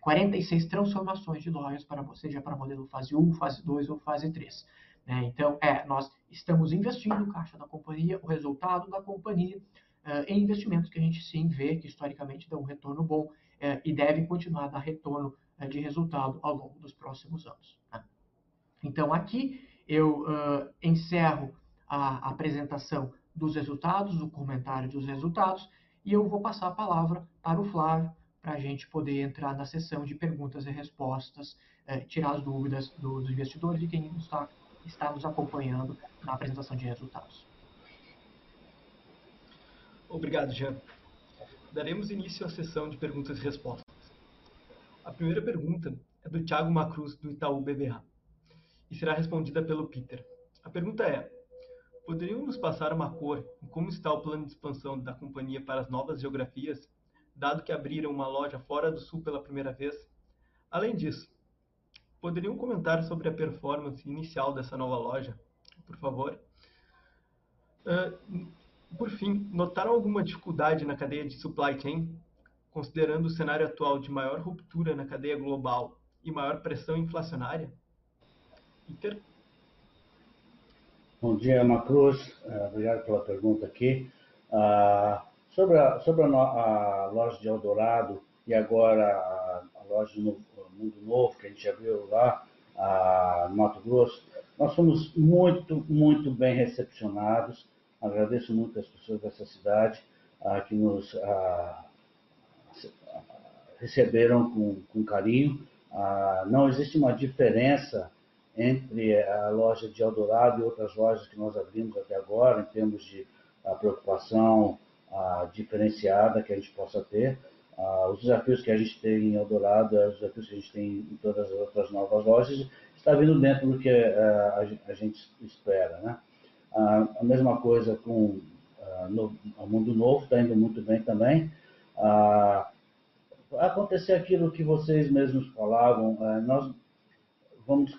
46 transformações de lojas, para, seja para modelo fase 1, fase 2 ou fase 3. Né? Então, é, nós estamos investindo o caixa da companhia, o resultado da companhia, uh, em investimentos que a gente sim vê que historicamente dão um retorno bom uh, e deve continuar a dar retorno uh, de resultado ao longo dos próximos anos. Né? Então, aqui eu encerro a apresentação dos resultados, o comentário dos resultados, e eu vou passar a palavra para o Flávio, para a gente poder entrar na sessão de perguntas e respostas, é, tirar as dúvidas dos investidores e quem está, está nos acompanhando na apresentação de resultados. Obrigado, Jean. Daremos início à sessão de perguntas e respostas. A primeira pergunta é do Thiago Macruz, do Itaú BBA, e será respondida pelo Peter. A pergunta é: poderiam nos passar uma cor em como está o plano de expansão da companhia para as novas geografias dado que abriram uma loja fora do Sul pela primeira vez. Além disso, poderiam comentar sobre a performance inicial dessa nova loja, por favor? Uh, por fim, notaram alguma dificuldade na cadeia de supply chain, considerando o cenário atual de maior ruptura na cadeia global e maior pressão inflacionária? Peter? Bom dia, Macruz. Uh, obrigado pela pergunta aqui. Uh, Sobre a, sobre a, a loja de Eldorado e agora a, a loja do Mundo Novo, que a gente viu lá a, Mato Grosso, nós fomos muito, muito bem recepcionados. Agradeço muito as pessoas dessa cidade a, que nos a, receberam com, com carinho. não existe uma diferença entre a loja de Eldorado e outras lojas que nós abrimos até agora, em termos de preocupação diferenciada que a gente possa ter. os desafios que a gente tem em Eldorado, os desafios que a gente tem em todas as outras novas lojas, está vindo dentro do que a, gente espera. Né? a mesma coisa com o Mundo Novo, está indo muito bem também. vai acontecer aquilo que vocês mesmos falavam, nós vamos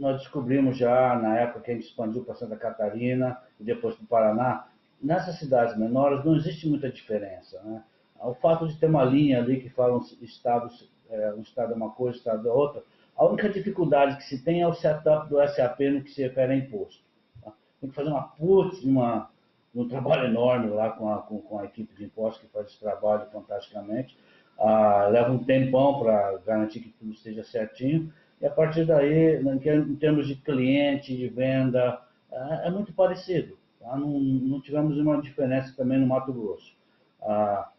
nós descobrimos já na época que a gente expandiu para Santa Catarina e depois para o Paraná, nessas cidades menores não existe muita diferença. Né? O fato de ter uma linha ali que fala um estado, é, um estado é uma coisa, um estado é outra, a única dificuldade que se tem é o setup do SAP no que se refere a imposto. Tá? Tem que fazer uma putz, uma, um trabalho enorme lá com a, com, com a equipe de impostos que faz esse trabalho fantasticamente. Ah, leva um tempão para garantir que tudo esteja certinho. E a partir daí, em termos de cliente, de venda, é, é muito parecido. Tá? Não, não, tivemos uma diferença também no Mato Grosso. Ah,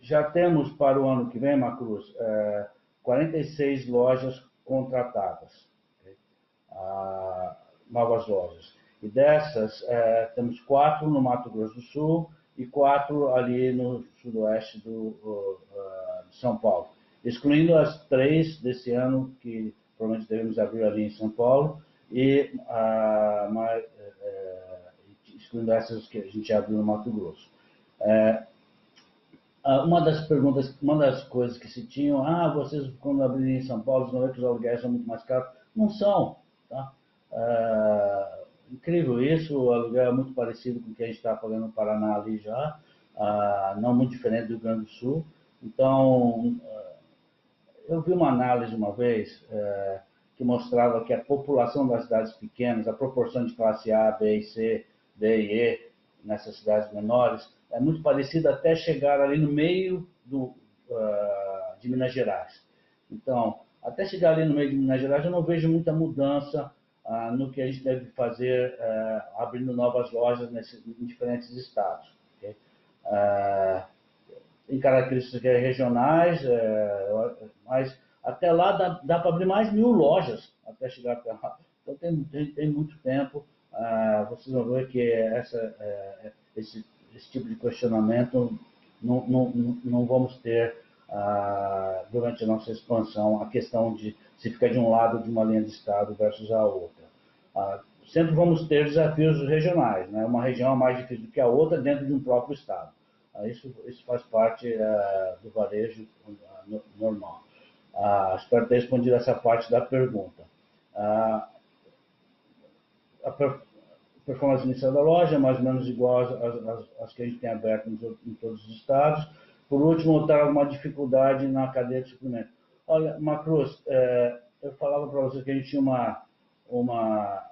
já temos para o ano que vem, Macruz, é, 46 lojas contratadas, okay? ah, novas lojas. E dessas, é, temos quatro no Mato Grosso do Sul e quatro ali no sudoeste do, uh, São Paulo, excluindo as três desse ano que provavelmente devemos abrir ali em São Paulo e a, mais, excluindo essas que a gente abriu no Mato Grosso. É, uma das perguntas, uma das coisas que se tinham, ah, vocês quando abrirem em São Paulo, não é que os aluguéis são muito mais caros? Não são, tá? É, incrível isso, o aluguel é muito parecido com o que a gente está pagando no Paraná ali já, ah, não muito diferente do Rio Grande do Sul. Então, eu vi uma análise uma vez é, que mostrava que a população das cidades pequenas, a proporção de classe A, B e C, D e E nessas cidades menores, é muito parecida até chegar ali no meio do, uh, de Minas Gerais. Então, até chegar ali no meio de Minas Gerais, eu não vejo muita mudança ah, no que a gente deve fazer ah, abrindo novas lojas nesses, em diferentes estados. Okay? Em características regionais, é, mas até lá dá, dá para abrir mais mil lojas até chegar até lá. Então tem, tem, tem muito tempo. vocês vão ver que essa, é, esse, esse tipo de questionamento não, não, não vamos ter durante a nossa expansão a questão de se fica de um lado de uma linha de estado versus a outra. Ah, sempre vamos ter desafios regionais, né? uma região é mais difícil do que a outra dentro de um próprio estado. Ah, isso, isso faz parte uh, do varejo uh, normal. Uh, espero ter respondido essa parte da pergunta. a performance inicial da loja é mais ou menos igual às, às, às que a gente tem aberto em, em todos os estados. Por último, está uma dificuldade na cadeia de suprimento. Olha, Macruz, é, eu falava para você que a gente tinha uma, uma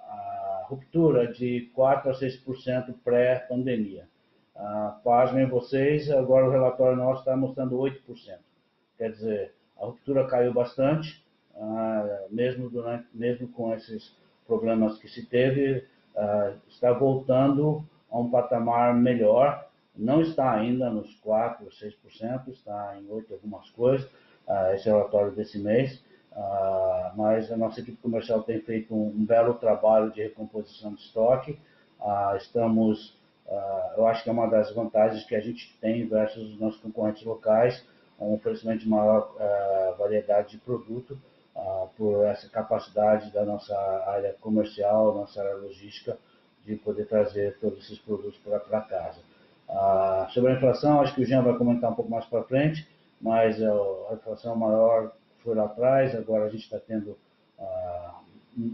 ruptura de 4% a 6% pré-pandemia. Ah, pasmem vocês, agora o relatório nosso está mostrando 8%. Quer dizer, a ruptura caiu bastante, ah, mesmo, durante, mesmo com esses problemas que se teve, ah, está voltando a um patamar melhor, não está ainda nos 4%, 6%, está em 8% algumas coisas, uh, esse relatório desse mês, uh, mas a nossa equipe comercial tem feito um, um belo trabalho de recomposição de estoque. Estamos, eu acho que é uma das vantagens que a gente tem versus os nossos concorrentes locais, um oferecimento de maior variedade de produto, por essa capacidade da nossa área comercial, nossa área logística, de poder trazer todos esses produtos para casa. Ah, sobre a inflação, acho que o Jean vai comentar um pouco mais para frente, mas a inflação maior foi lá atrás, agora a gente está tendo ah,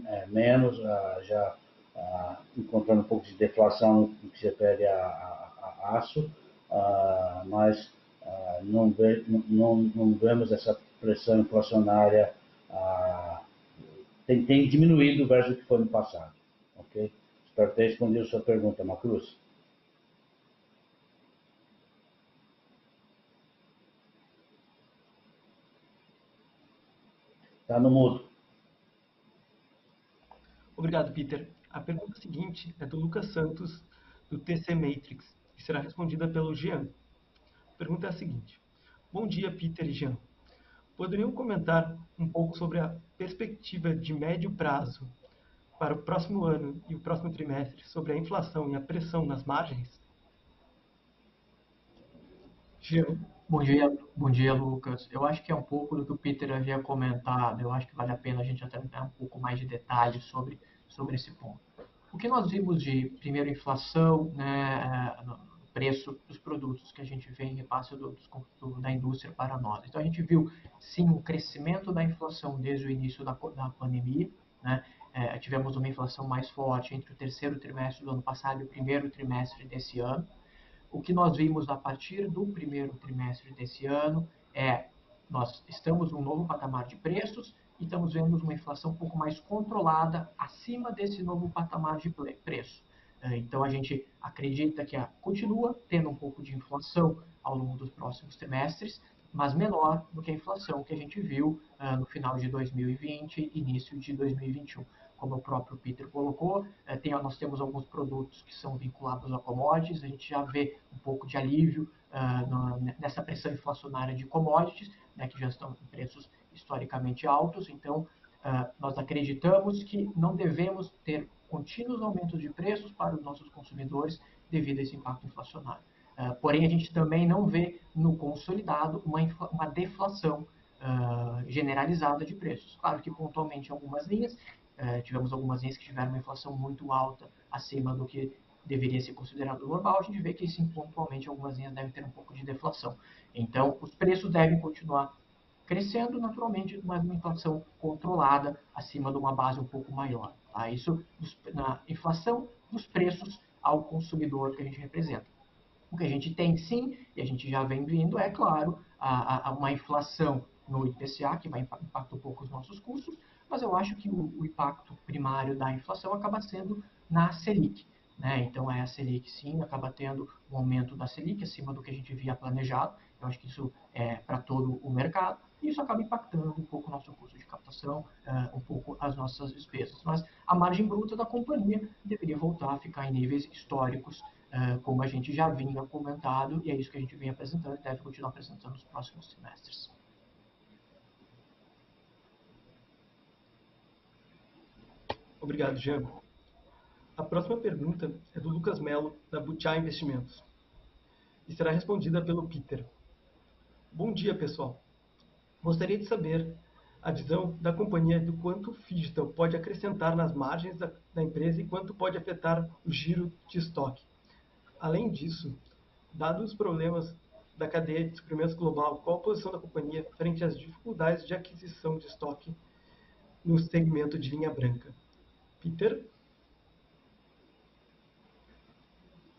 é, menos, já encontrando um pouco de deflação no que se refere a, a, a aço, mas ah, não, não, não, vemos essa pressão inflacionária, tem, tem diminuído versus o que foi no passado. ok? Espero ter respondido a sua pergunta, Macruz. Está no mudo. Obrigado, Peter. A pergunta seguinte é do Lucas Santos, do TC Matrix, e será respondida pelo Jean. Pergunta é a seguinte. Bom dia, Peter e Jean. Poderiam comentar um pouco sobre a perspectiva de médio prazo para o próximo ano e o próximo trimestre sobre a inflação e a pressão nas margens? Jean. Bom dia, bom dia, Lucas. Eu acho que é um pouco do que o Peter havia comentado. Eu acho que vale a pena a gente até dar um pouco mais de detalhes sobre, sobre esse ponto. O que nós vimos de, primeiro, inflação, né, no preço dos produtos que a gente vê em repasse do, do, da indústria para nós. Então, a gente viu, sim, um crescimento da inflação desde o início da, da pandemia. Né? É, tivemos uma inflação mais forte entre o terceiro trimestre do ano passado e o primeiro trimestre desse ano. O que nós vimos a partir do primeiro trimestre desse ano é nós estamos num novo patamar de preços e estamos vendo uma inflação um pouco mais controlada acima desse novo patamar de preço. É, então a gente acredita que continua tendo um pouco de inflação ao longo dos próximos trimestres, mas menor do que a inflação que a gente viu uh, no final de 2020 e início de 2021 como o próprio Peter colocou, tem, nós temos alguns produtos que são vinculados a commodities, a gente já vê um pouco de alívio uh, nessa pressão inflacionária de commodities, né, que já estão em preços historicamente altos, então uh, nós acreditamos que não devemos ter contínuos aumentos de preços para os nossos consumidores devido a esse impacto inflacionário. Uh, porém, a gente também não vê no consolidado uma, uma deflação uh, generalizada de preços. Claro que pontualmente algumas linhas, uh, tivemos algumas linhas que tiveram uma inflação muito alta, acima do que deveria ser considerado normal, a gente vê que sim, pontualmente algumas linhas devem ter um pouco de deflação. Então, os preços devem continuar crescendo naturalmente, mas uma inflação controlada acima de uma base um pouco maior. Tá? Isso na inflação dos preços ao consumidor que a gente representa. O que a gente tem sim, e a gente já vem vindo, é claro, a, a uma inflação no IPCA, que vai impactar um pouco os nossos custos, mas eu acho que o, o impacto primário da inflação acaba sendo na Selic. Né? Então, é a Selic, sim, acaba tendo um aumento da Selic acima do que a gente via planejado. Eu acho que isso é para todo o mercado. E isso acaba impactando um pouco o nosso custo de captação, uh, um pouco as nossas despesas. Mas a margem bruta da companhia deveria voltar a ficar em níveis históricos uh, como a gente já vinha comentado, e é isso que a gente vem apresentando e deve continuar apresentando nos próximos semestres. Obrigado, Jean. A próxima pergunta é do Lucas Melo, da Butiá Investimentos, e será respondida pelo Peter. Bom dia, pessoal. Gostaria de saber a visão da companhia do quanto o Digital pode acrescentar nas margens da, da empresa e quanto pode afetar o giro de estoque. Além disso, dados os problemas da cadeia de suprimentos global, qual a posição da companhia frente às dificuldades de aquisição de estoque no segmento de linha branca? Peter?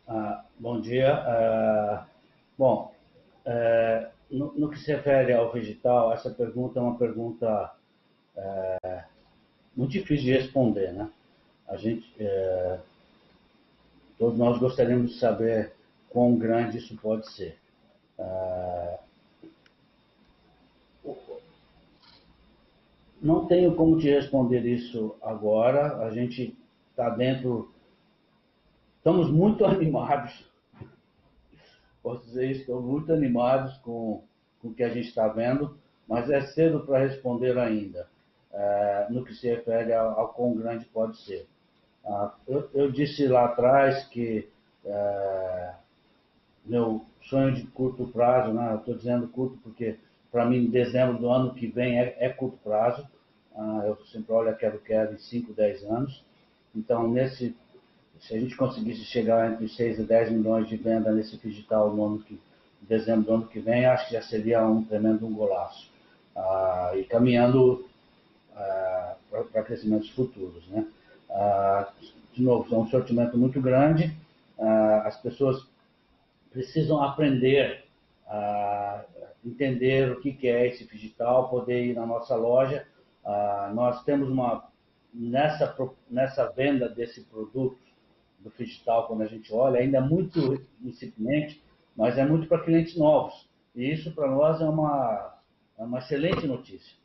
Ah, bom dia. Ah, bom, é, no, que se refere ao vegetal, essa pergunta é uma pergunta é, muito difícil de responder, né? A gente, é, Todos nós gostaríamos de saber quão grande isso pode ser. Ah, não tenho como te responder isso agora. A gente está dentro. Estamos muito [LAUGHS] animados. Posso dizer estamos muito animados com, com o que a gente está vendo, mas é cedo para responder ainda, ah, no que se refere ao, ao quão grande pode ser. Ah, eu, eu, disse lá atrás que é, meu sonho de curto prazo, né, estou dizendo curto porque para mim dezembro do ano que vem é, é curto prazo, ah, eu sempre olho quero quero em 5, 10 anos, então nesse, se a gente conseguisse chegar entre 6 e 10 milhões de venda nesse digital no ano que, dezembro do ano que vem, acho que já seria um tremendo um golaço. Ah, e caminhando ah, para crescimentos futuros, né? Ah, de novo, é um sortimento muito grande. Ah, as pessoas precisam aprender a entender o que é esse digital, poder ir na nossa loja. Ah, nós temos uma nessa nessa venda desse produto do digital, quando a gente olha, ainda é muito incipiente, mas é muito para clientes novos. E isso para nós é uma é uma excelente notícia.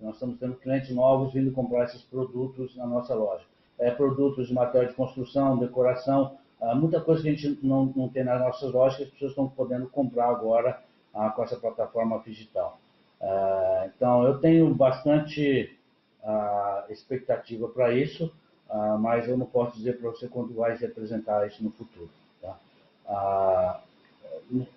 Nós estamos tendo clientes novos vindo comprar esses produtos na nossa loja. É, produtos de material de construção, decoração, ah, muita coisa que a gente não, não tem nas nossas lojas que as pessoas estão podendo comprar agora ah, com essa plataforma digital. Ah, então, eu tenho bastante ah, expectativa para isso, ah, mas eu não posso dizer para você quando vai representar isso no futuro. Tá? Ah,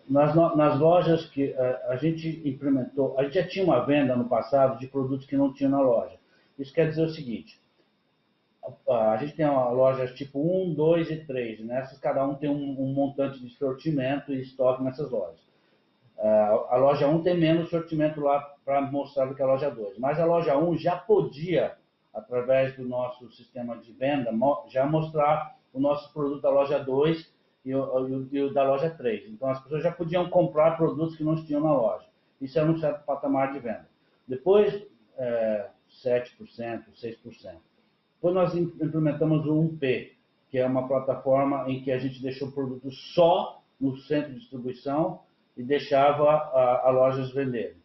nas, nas lojas que a, gente implementou, a gente já tinha uma venda no passado de produtos que não tinha na loja. Isso quer dizer o seguinte, a, gente tem lojas tipo 1, 2 e 3, nessas cada um tem um, um montante de sortimento e estoque nessas lojas. Uh, a loja 1 tem menos sortimento lá para mostrar do que a loja 2, mas a loja 1 já podia, através do nosso sistema de venda, já mostrar o nosso produto da loja 2 e o, e o, da loja 3. Então as pessoas já podiam comprar produtos que não tinham na loja. Isso é um certo patamar de venda. Depois, é, 7%, 6%. Depois nós implementamos o 1P, que é uma plataforma em que a gente deixou o produto só no centro de distribuição e deixava a, a lojas venderem.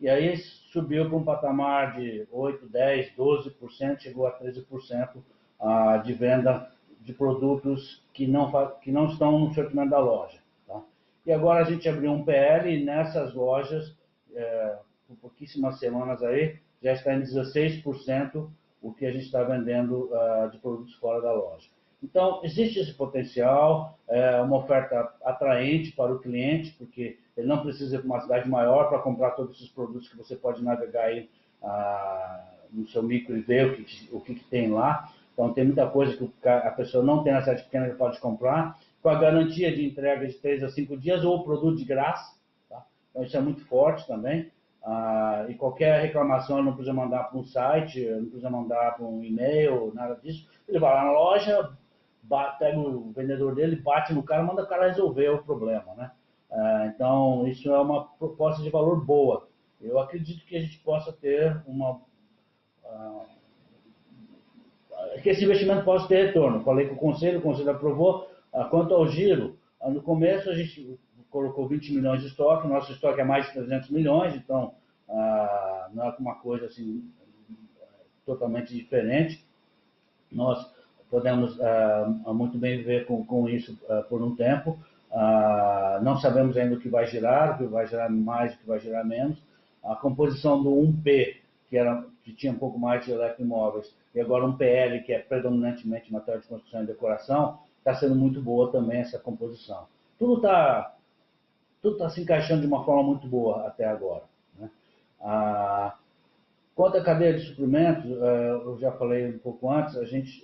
E aí subiu para um patamar de 8, 10, 12%, chegou a 13% a, de venda de produtos que não, que não estão no sortimento da loja. Tá? E agora a gente abriu um PL e nessas lojas, é, por pouquíssimas semanas aí, já está em 16% o que a gente está vendendo uh, de produtos fora da loja. Então, existe esse potencial, é uma oferta atraente para o cliente, porque ele não precisa ir para uma cidade maior para comprar todos esses produtos que você pode navegar aí ah, no seu micro e ver o que, o que, tem lá. Então, tem muita coisa que a pessoa não tem na cidade pequena que pode comprar, com a garantia de entrega de 3 a 5 dias ou o produto de graça. Tá? Então, isso é muito forte também. Ah, e qualquer reclamação não precisa mandar para um site, não precisa mandar para um e-mail, nada disso. Ele vai lá na loja, pega o vendedor dele, bate no cara, manda o cara resolver o problema, né? Ah, então, isso é uma proposta de valor boa. Eu acredito que a gente possa ter uma... Ah, que esse investimento possa ter retorno. Falei com o conselho, o conselho aprovou. Ah, quanto ao giro, no começo a gente colocou 20 milhões de estoque, nosso estoque é mais de 300 milhões, então ah, não é uma coisa assim totalmente diferente. Nós podemos ah, muito bem viver com, com isso ah, por um tempo. Ah, não sabemos ainda o que vai girar, o que vai girar mais, o que vai girar menos. A composição do 1P, que, era, que tinha um pouco mais de eletroimóveis, e agora um PL, que é predominantemente material de construção e decoração, está sendo muito boa também essa composição. Tudo está tudo está se encaixando de uma forma muito boa até agora. Né? Ah, quanto à cadeia de suprimentos, eh, eu já falei um pouco antes, a gente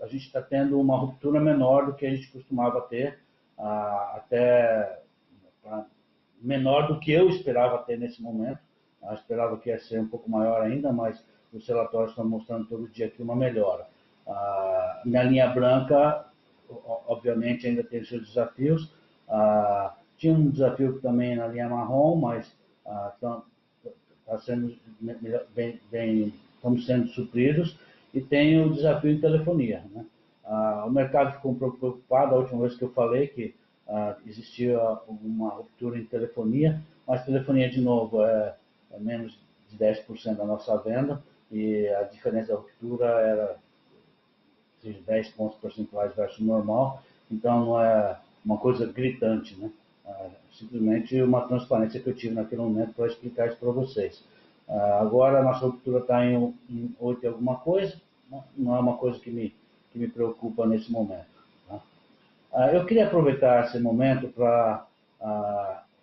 a gente está tendo uma ruptura menor do que a gente costumava ter, ah, até ah, menor do que eu esperava ter nesse momento. Eu esperava que ia ser um pouco maior ainda, mas os relatórios estão mostrando todo dia aqui uma melhora. Ah, na linha branca, obviamente, ainda tem seus desafios. Ah, tinha um desafio também na linha marrom, mas ah, tá, tá sendo bem, bem, estamos sendo supridos. E tem o desafio em telefonia. Né? Ah, o mercado ficou preocupado a última vez que eu falei que ah, existia uma ruptura em telefonia, mas telefonia, de novo, é, é menos de 10% da nossa venda e a diferença da ruptura era de 10 pontos percentuais versus normal, então não é uma coisa gritante, né? Ah, simplesmente uma transparência que eu tive naquele momento para explicar isso para vocês. Ah, agora a nossa ruptura está em, em 8 e alguma coisa, não é uma coisa que me, que me preocupa nesse momento. Tá? Ah, eu queria aproveitar esse momento para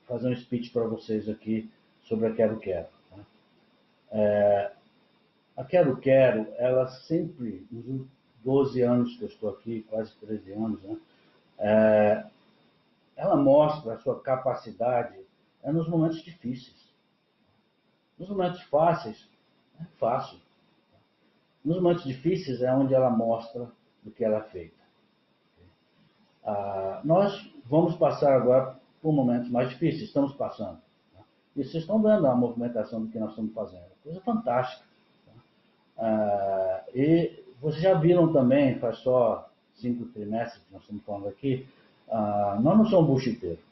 fazer um speech para vocês aqui sobre a Quero Quero. Tá? É, a Quero Quero, ela sempre, nos 12 anos que eu estou aqui, quase 13 anos, né, é, ela mostra a sua capacidade é nos momentos difíceis. Nos momentos fáceis, é fácil. Nos momentos difíceis é onde ela mostra do que ela é feita. Ah, nós vamos passar agora por momentos mais difíceis, estamos passando. E vocês estão vendo a movimentação do que nós estamos fazendo. Coisa fantástica. Tá? Ah, e vocês já viram também, faz só cinco trimestres que nós estamos falando aqui, ah, nós não somos buchiteiros.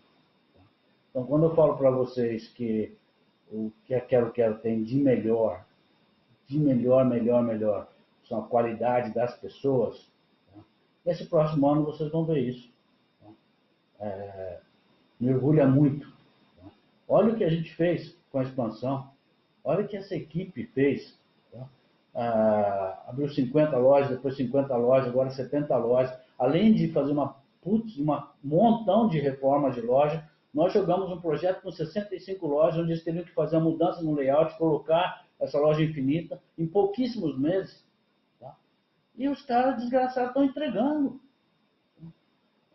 Então, quando eu falo para vocês que o que a Quero Quero tem de melhor, de melhor, melhor, melhor, são a qualidade das pessoas, tá? nesse próximo ano vocês vão ver isso. Tá? É, me orgulha muito. Tá? Olha o que a gente fez com a expansão, olha o que essa equipe fez. Tá? Ah, abriu 50 lojas, depois 50 lojas, agora 70 lojas, além de fazer uma putz, um montão de reformas de loja. Nós jogamos um projeto com 65 lojas, onde eles teriam que fazer a mudança no layout, colocar essa loja infinita em pouquíssimos meses. Tá? E os caras desgraçados estão entregando.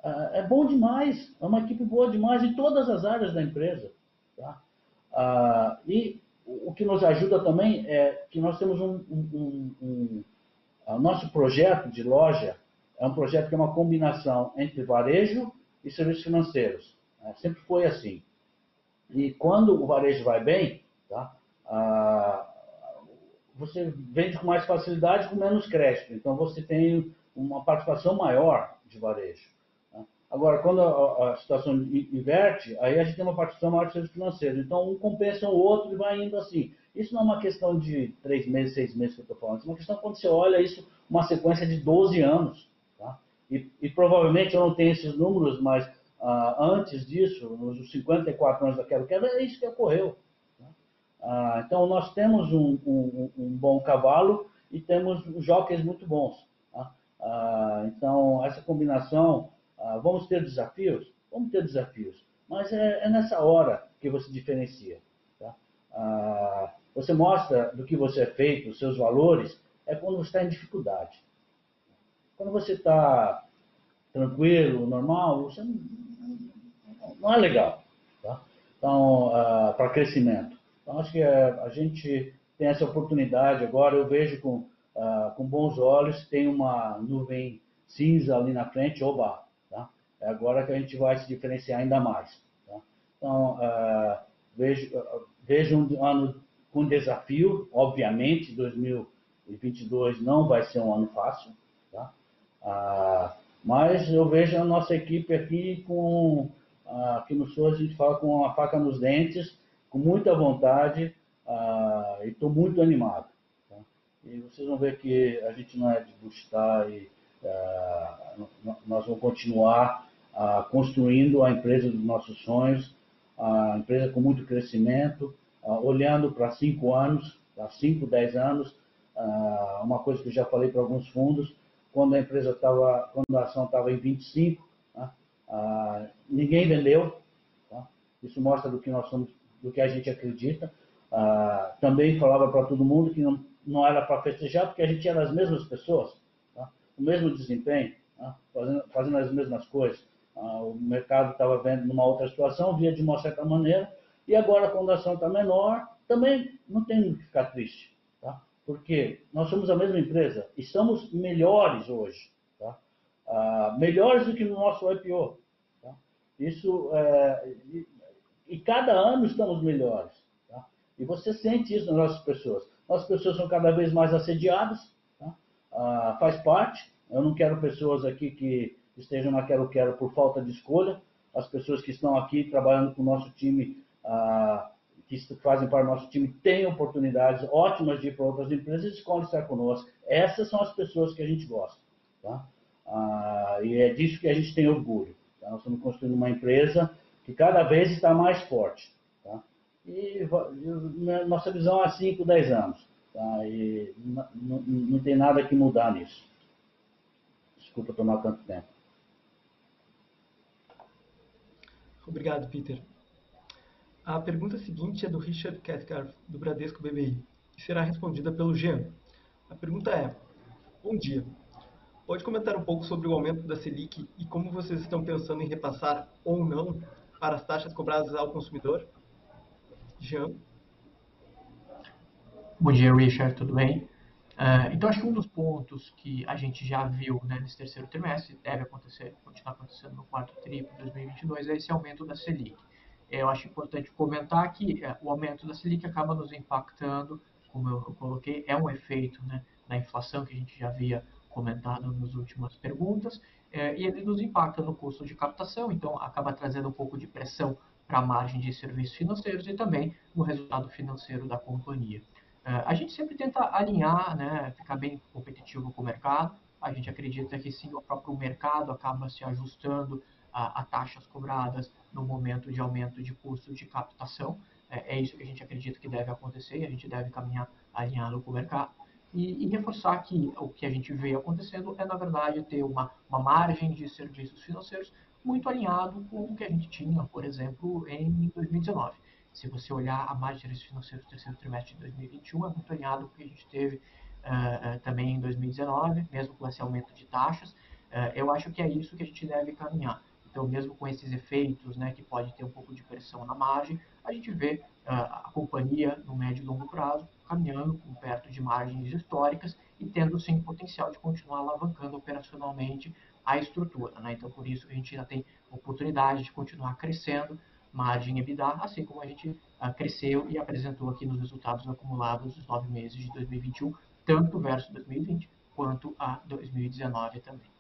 Ah, é bom demais, é uma equipe boa demais em todas as áreas da empresa. Tá? Ah, e o que nos ajuda também é que nós temos um, um, um, um nosso projeto de loja é um projeto que é uma combinação entre varejo e serviços financeiros. É, sempre foi assim. E quando o varejo vai bem, tá, ah, você vende com mais facilidade, com menos crédito. Então você tem uma participação maior de varejo. Tá? Agora, quando a, a, situação inverte, aí a gente tem uma participação maior de serviços financeiros. Então um compensa o outro e vai indo assim. Isso não é uma questão de três meses, seis meses que eu estou falando. Isso é uma questão quando você olha isso, uma sequência de 12 anos. E, e provavelmente eu não tenho esses números, mas ah, antes disso, nos 54 anos da Quero Quero, é isso que ocorreu. Né? Ah, então, nós temos um, um, um, bom cavalo e temos jockeys muito bons. Tá? Ah, então, essa combinação, ah, vamos ter desafios? Vamos ter desafios, mas é, é nessa hora que você diferencia. Tá? Ah, você mostra do que você é feito, os seus valores, é quando você está em dificuldade. Quando você está tranquilo, normal, você não, é legal. Tá? Então, uh, para crescimento. Então, acho que a, a, gente tem essa oportunidade agora, eu vejo com, uh, com bons olhos, tem uma nuvem cinza ali na frente, oba, tá? é agora que a gente vai se diferenciar ainda mais. Tá? Então, uh, vejo, vejo um ano com desafio, obviamente, 2022 não vai ser um ano fácil? Ah, mas eu vejo a nossa equipe aqui com, ah, aqui no Sul a gente fala com a faca nos dentes, com muita vontade ah, e estou muito animado. Tá? E vocês vão ver que a gente não é de buscar e ah, nós vamos continuar ah, construindo a empresa dos nossos sonhos, a empresa com muito crescimento, ah, olhando para cinco anos, para cinco, dez anos, ah, uma coisa que eu já falei para alguns fundos, quando a empresa estava, quando a ação estava em 25, né, ah, ninguém vendeu. Tá? Isso mostra do que nós somos, do que a gente acredita. também falava para todo mundo que não, não era para festejar, porque a gente era as mesmas pessoas, tá? o mesmo desempenho, tá? fazendo, fazendo, as mesmas coisas. o mercado estava vendo numa outra situação, via de uma certa maneira, e agora, quando a ação está menor, também não tem que ficar triste, tá? Porque nós somos a mesma empresa e somos melhores hoje, tá? Ah, melhores do que no nosso IPO. Tá? Isso, é, e, e, cada ano estamos melhores. Tá? E você sente isso nas nossas pessoas. Nossas pessoas são cada vez mais assediadas, tá? ah, faz parte. Eu não quero pessoas aqui que estejam na quero-quero por falta de escolha. As pessoas que estão aqui trabalhando com o nosso time ah, que fazem para o nosso time têm oportunidades ótimas de ir para outras empresas e escolhem estar conosco. Essas são as pessoas que a gente gosta. Tá? Ah, e é disso que a gente tem orgulho. Tá? Nós estamos construindo uma empresa que cada vez está mais forte. Tá? E, e nossa visão é 5, 10 anos. Tá? E não tem nada que mudar nisso. Desculpa tomar tanto tempo. Obrigado, Peter. A pergunta seguinte é do Richard Cathcart, do Bradesco BBI, e será respondida pelo Jean. A pergunta é: Bom dia. Pode comentar um pouco sobre o aumento da Selic e como vocês estão pensando em repassar ou não para as taxas cobradas ao consumidor? Jean. Bom dia, Richard, tudo bem? Uh, então, acho que um dos pontos que a gente já viu né, nesse terceiro trimestre, deve acontecer, continuar acontecendo no quarto TRI de 2022, é esse aumento da Selic eu acho importante comentar que é, o aumento da Selic acaba nos impactando, como eu, coloquei, é um efeito né, da inflação que a gente já havia comentado nas últimas perguntas, é, e ele nos impacta no custo de captação, então acaba trazendo um pouco de pressão para a margem de serviços financeiros e também no resultado financeiro da companhia. É, a gente sempre tenta alinhar, né, ficar bem competitivo com o mercado, a gente acredita que sim, o próprio mercado acaba se ajustando a, a taxas cobradas no momento de aumento de custo de captação. É, é, isso que a gente acredita que deve acontecer e a gente deve caminhar alinhado com o mercado. E, e, reforçar que o que a gente vê acontecendo é, na verdade, ter uma, uma margem de serviços financeiros muito alinhado com o que a gente tinha, por exemplo, em 2019. Se você olhar a margem de serviços financeiros do terceiro trimestre de 2021, é muito alinhado com o que a gente teve uh, também em 2019, mesmo com esse aumento de taxas. Uh, eu acho que é isso que a gente deve caminhar. Então, mesmo com esses efeitos, né, que pode ter um pouco de pressão na margem, a gente vê uh, a companhia no médio e longo prazo caminhando perto de margens históricas e tendo sim potencial de continuar alavancando operacionalmente a estrutura. Né? Então, por isso a gente ainda tem oportunidade de continuar crescendo margem EBITDA, assim como a gente uh, cresceu e apresentou aqui nos resultados acumulados dos nove meses de 2021, tanto versus 2020 quanto a 2019 também.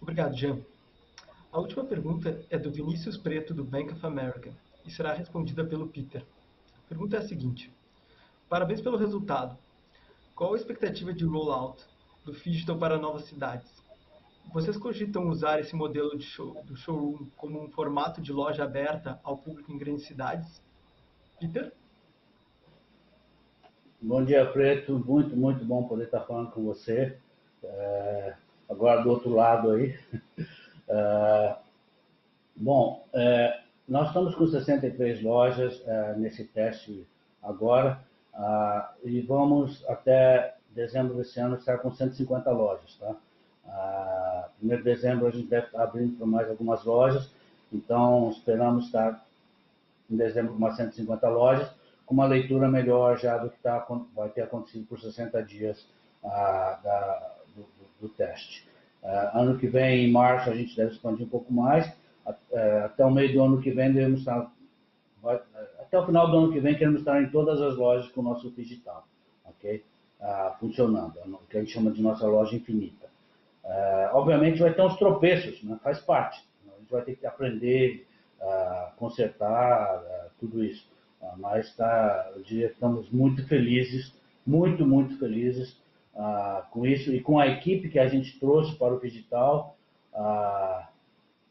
Obrigado, Jean. A última pergunta é do Vinícius Preto, do Bank of America, e será respondida pelo Peter. A pergunta é a seguinte: Parabéns pelo resultado. Qual a expectativa de rollout do Digital para novas cidades? Vocês cogitam usar esse modelo show, do showroom como um formato de loja aberta ao público em grandes cidades? Peter? Bom dia, Preto. Muito, muito bom poder estar falando com você. É, agora do outro lado aí. É, [LAUGHS] bom, é, nós estamos com 63 lojas é, nesse teste agora ah, e vamos até dezembro desse ano estar com 150 lojas. Tá? Ah, primeiro de dezembro a gente deve estar abrindo para mais algumas lojas, então esperamos estar em dezembro com umas 150 lojas, com uma leitura melhor já do que tá, vai ter acontecido por 60 dias da, do, teste. Ah, ano que vem, em março, a gente deve expandir um pouco mais, eh, até o meio do ano que vem devemos estar até o final do ano que vem queremos estar em todas as lojas com o nosso digital, ok? Ah, funcionando, o que a gente chama de nossa loja infinita. Ah, obviamente vai ter uns tropeços, né? faz parte. A gente vai ter que aprender, consertar, tudo isso. Mas tá, eu diria estamos muito felizes, muito, muito felizes ah, com isso e com a equipe que a gente trouxe para o digital.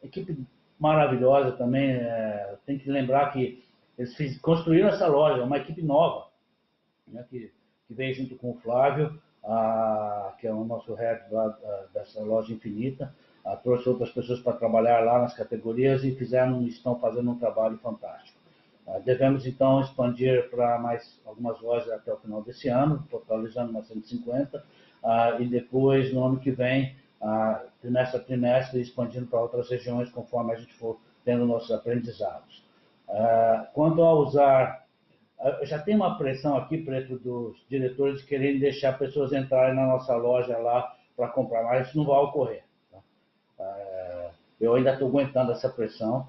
equipe maravilhosa também. É, tem que lembrar que eles fiz, construíram essa loja, uma equipe nova, né, que, que veio junto com o Flávio, a, que é o nosso head dessa loja infinita, a, trouxe outras pessoas para trabalhar lá nas categorias e fizeram, estão fazendo um trabalho fantástico. A, devemos então expandir para mais algumas lojas até o final desse ano, totalizando umas 150, e depois no ano que vem, trimestre a trimestre, expandindo para outras regiões conforme a gente for tendo nossos aprendizados. Ah, quanto a usar, ah, já tem uma pressão aqui, Preto, dos diretores querendo deixar pessoas entrarem na nossa loja lá para comprar, mas isso não vai ocorrer. Tá? Ah, eu ainda estou aguentando essa pressão.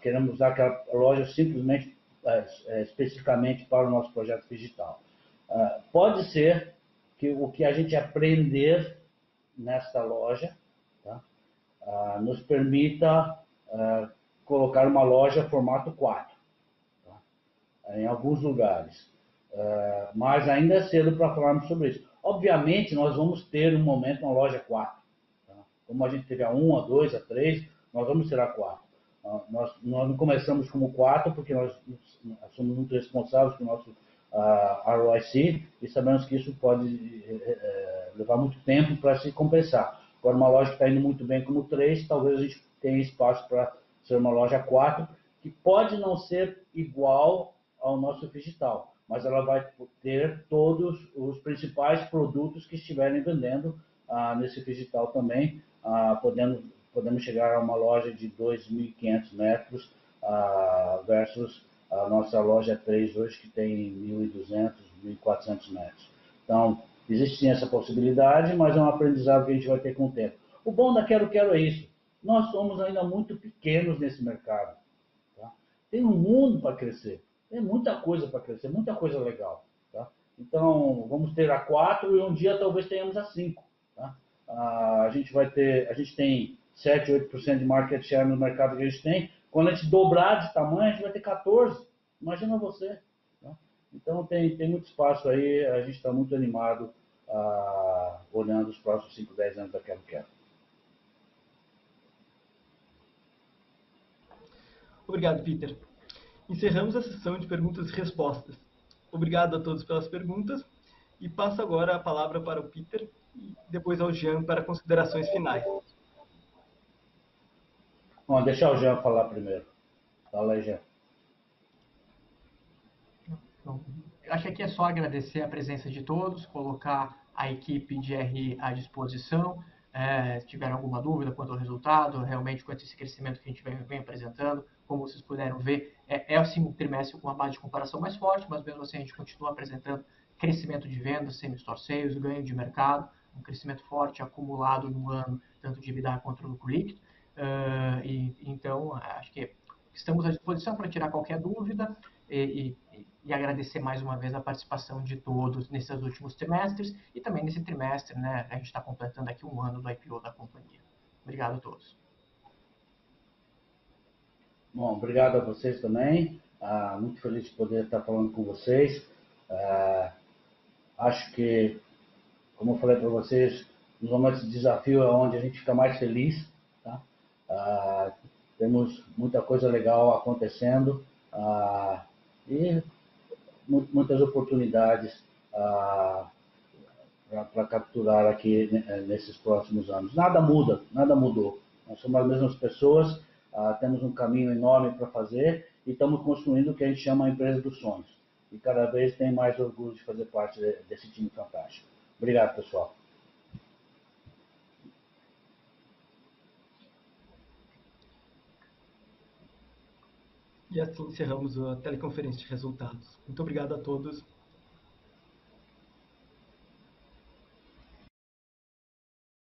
Queremos usar aquela loja simplesmente, é, especificamente para o nosso projeto digital. pode ser que o que a gente aprender nesta loja tá? nos permita colocar uma loja formato 4, tá? em alguns lugares. Mas ainda é cedo para falarmos sobre isso. Obviamente, nós vamos ter um momento uma loja 4. Tá? Como a gente teve a 1, a 2, a 3, nós vamos ter a 4. Nós, nós não começamos como 4 porque nós, somos muito responsáveis pelo nosso uh, ah, ROIC e sabemos que isso pode uh, levar muito tempo para se compensar. Agora, uma loja que está indo muito bem como 3, talvez a gente tenha espaço para ser uma loja 4, que pode não ser igual ao nosso digital, mas ela vai ter todos os principais produtos que estiverem vendendo ah, nesse digital também, ah, podendo, podemos chegar a uma loja de 2.500 metros ah, versus a nossa loja 3 hoje que tem 1.200, 1.400 metros. Então, existe sim essa possibilidade, mas é um aprendizado que a gente vai ter com o tempo. O bom da Quero Quero é isso nós somos ainda muito pequenos nesse mercado. Tá? Tem um mundo para crescer, tem muita coisa para crescer, muita coisa legal. Tá? Então, vamos ter a 4 e um dia talvez tenhamos a 5. Tá? a gente vai ter, a gente tem 7, 8% de market share no mercado que a gente tem. Quando a gente dobrar de tamanho, a gente vai ter 14. Imagina você. Tá? Então, tem, tem muito espaço aí, a gente está muito animado ah, olhando os próximos 5, 10 anos da Quero Quero. Obrigado, Peter. Encerramos a sessão de perguntas e respostas. Obrigado a todos pelas perguntas e passo agora a palavra para o Peter e depois ao Jean para considerações finais. Deixa o Jean falar primeiro. Fala aí, Jean. acho que aqui é só agradecer a presença de todos, colocar a equipe de RI à disposição. É, se tiver alguma dúvida quanto ao resultado, realmente quanto a esse crescimento que a gente vem, vem apresentando, como vocês puderam ver, é, é sim um trimestre com uma base de comparação mais forte, mas mesmo assim a gente continua apresentando crescimento de vendas, semi-store sales, ganho de mercado, um crescimento forte acumulado no ano, tanto de EBITDA quanto lucro líquido. Uh, e, então, acho que estamos à disposição para tirar qualquer dúvida e, e, e, agradecer mais uma vez a participação de todos nesses últimos trimestres e também nesse trimestre, né? A gente está completando aqui um ano do IPO da companhia. Obrigado a todos. Bom, obrigado a vocês também. Ah, muito feliz de poder estar falando com vocês. Ah, acho que, como eu falei para vocês, nos momentos de desafio é onde a gente fica mais feliz. Ah, temos muita coisa legal acontecendo. Ah, e muitas oportunidades ah, para capturar aqui né, nesses próximos anos. Nada muda, nada mudou. Nós somos as mesmas pessoas, ah, temos um caminho enorme para fazer e estamos construindo o que a gente chama a empresa dos sonhos. E cada vez tem mais orgulho de fazer parte desse time fantástico. Obrigado, pessoal. E assim encerramos a teleconferência de resultados. Muito obrigado a todos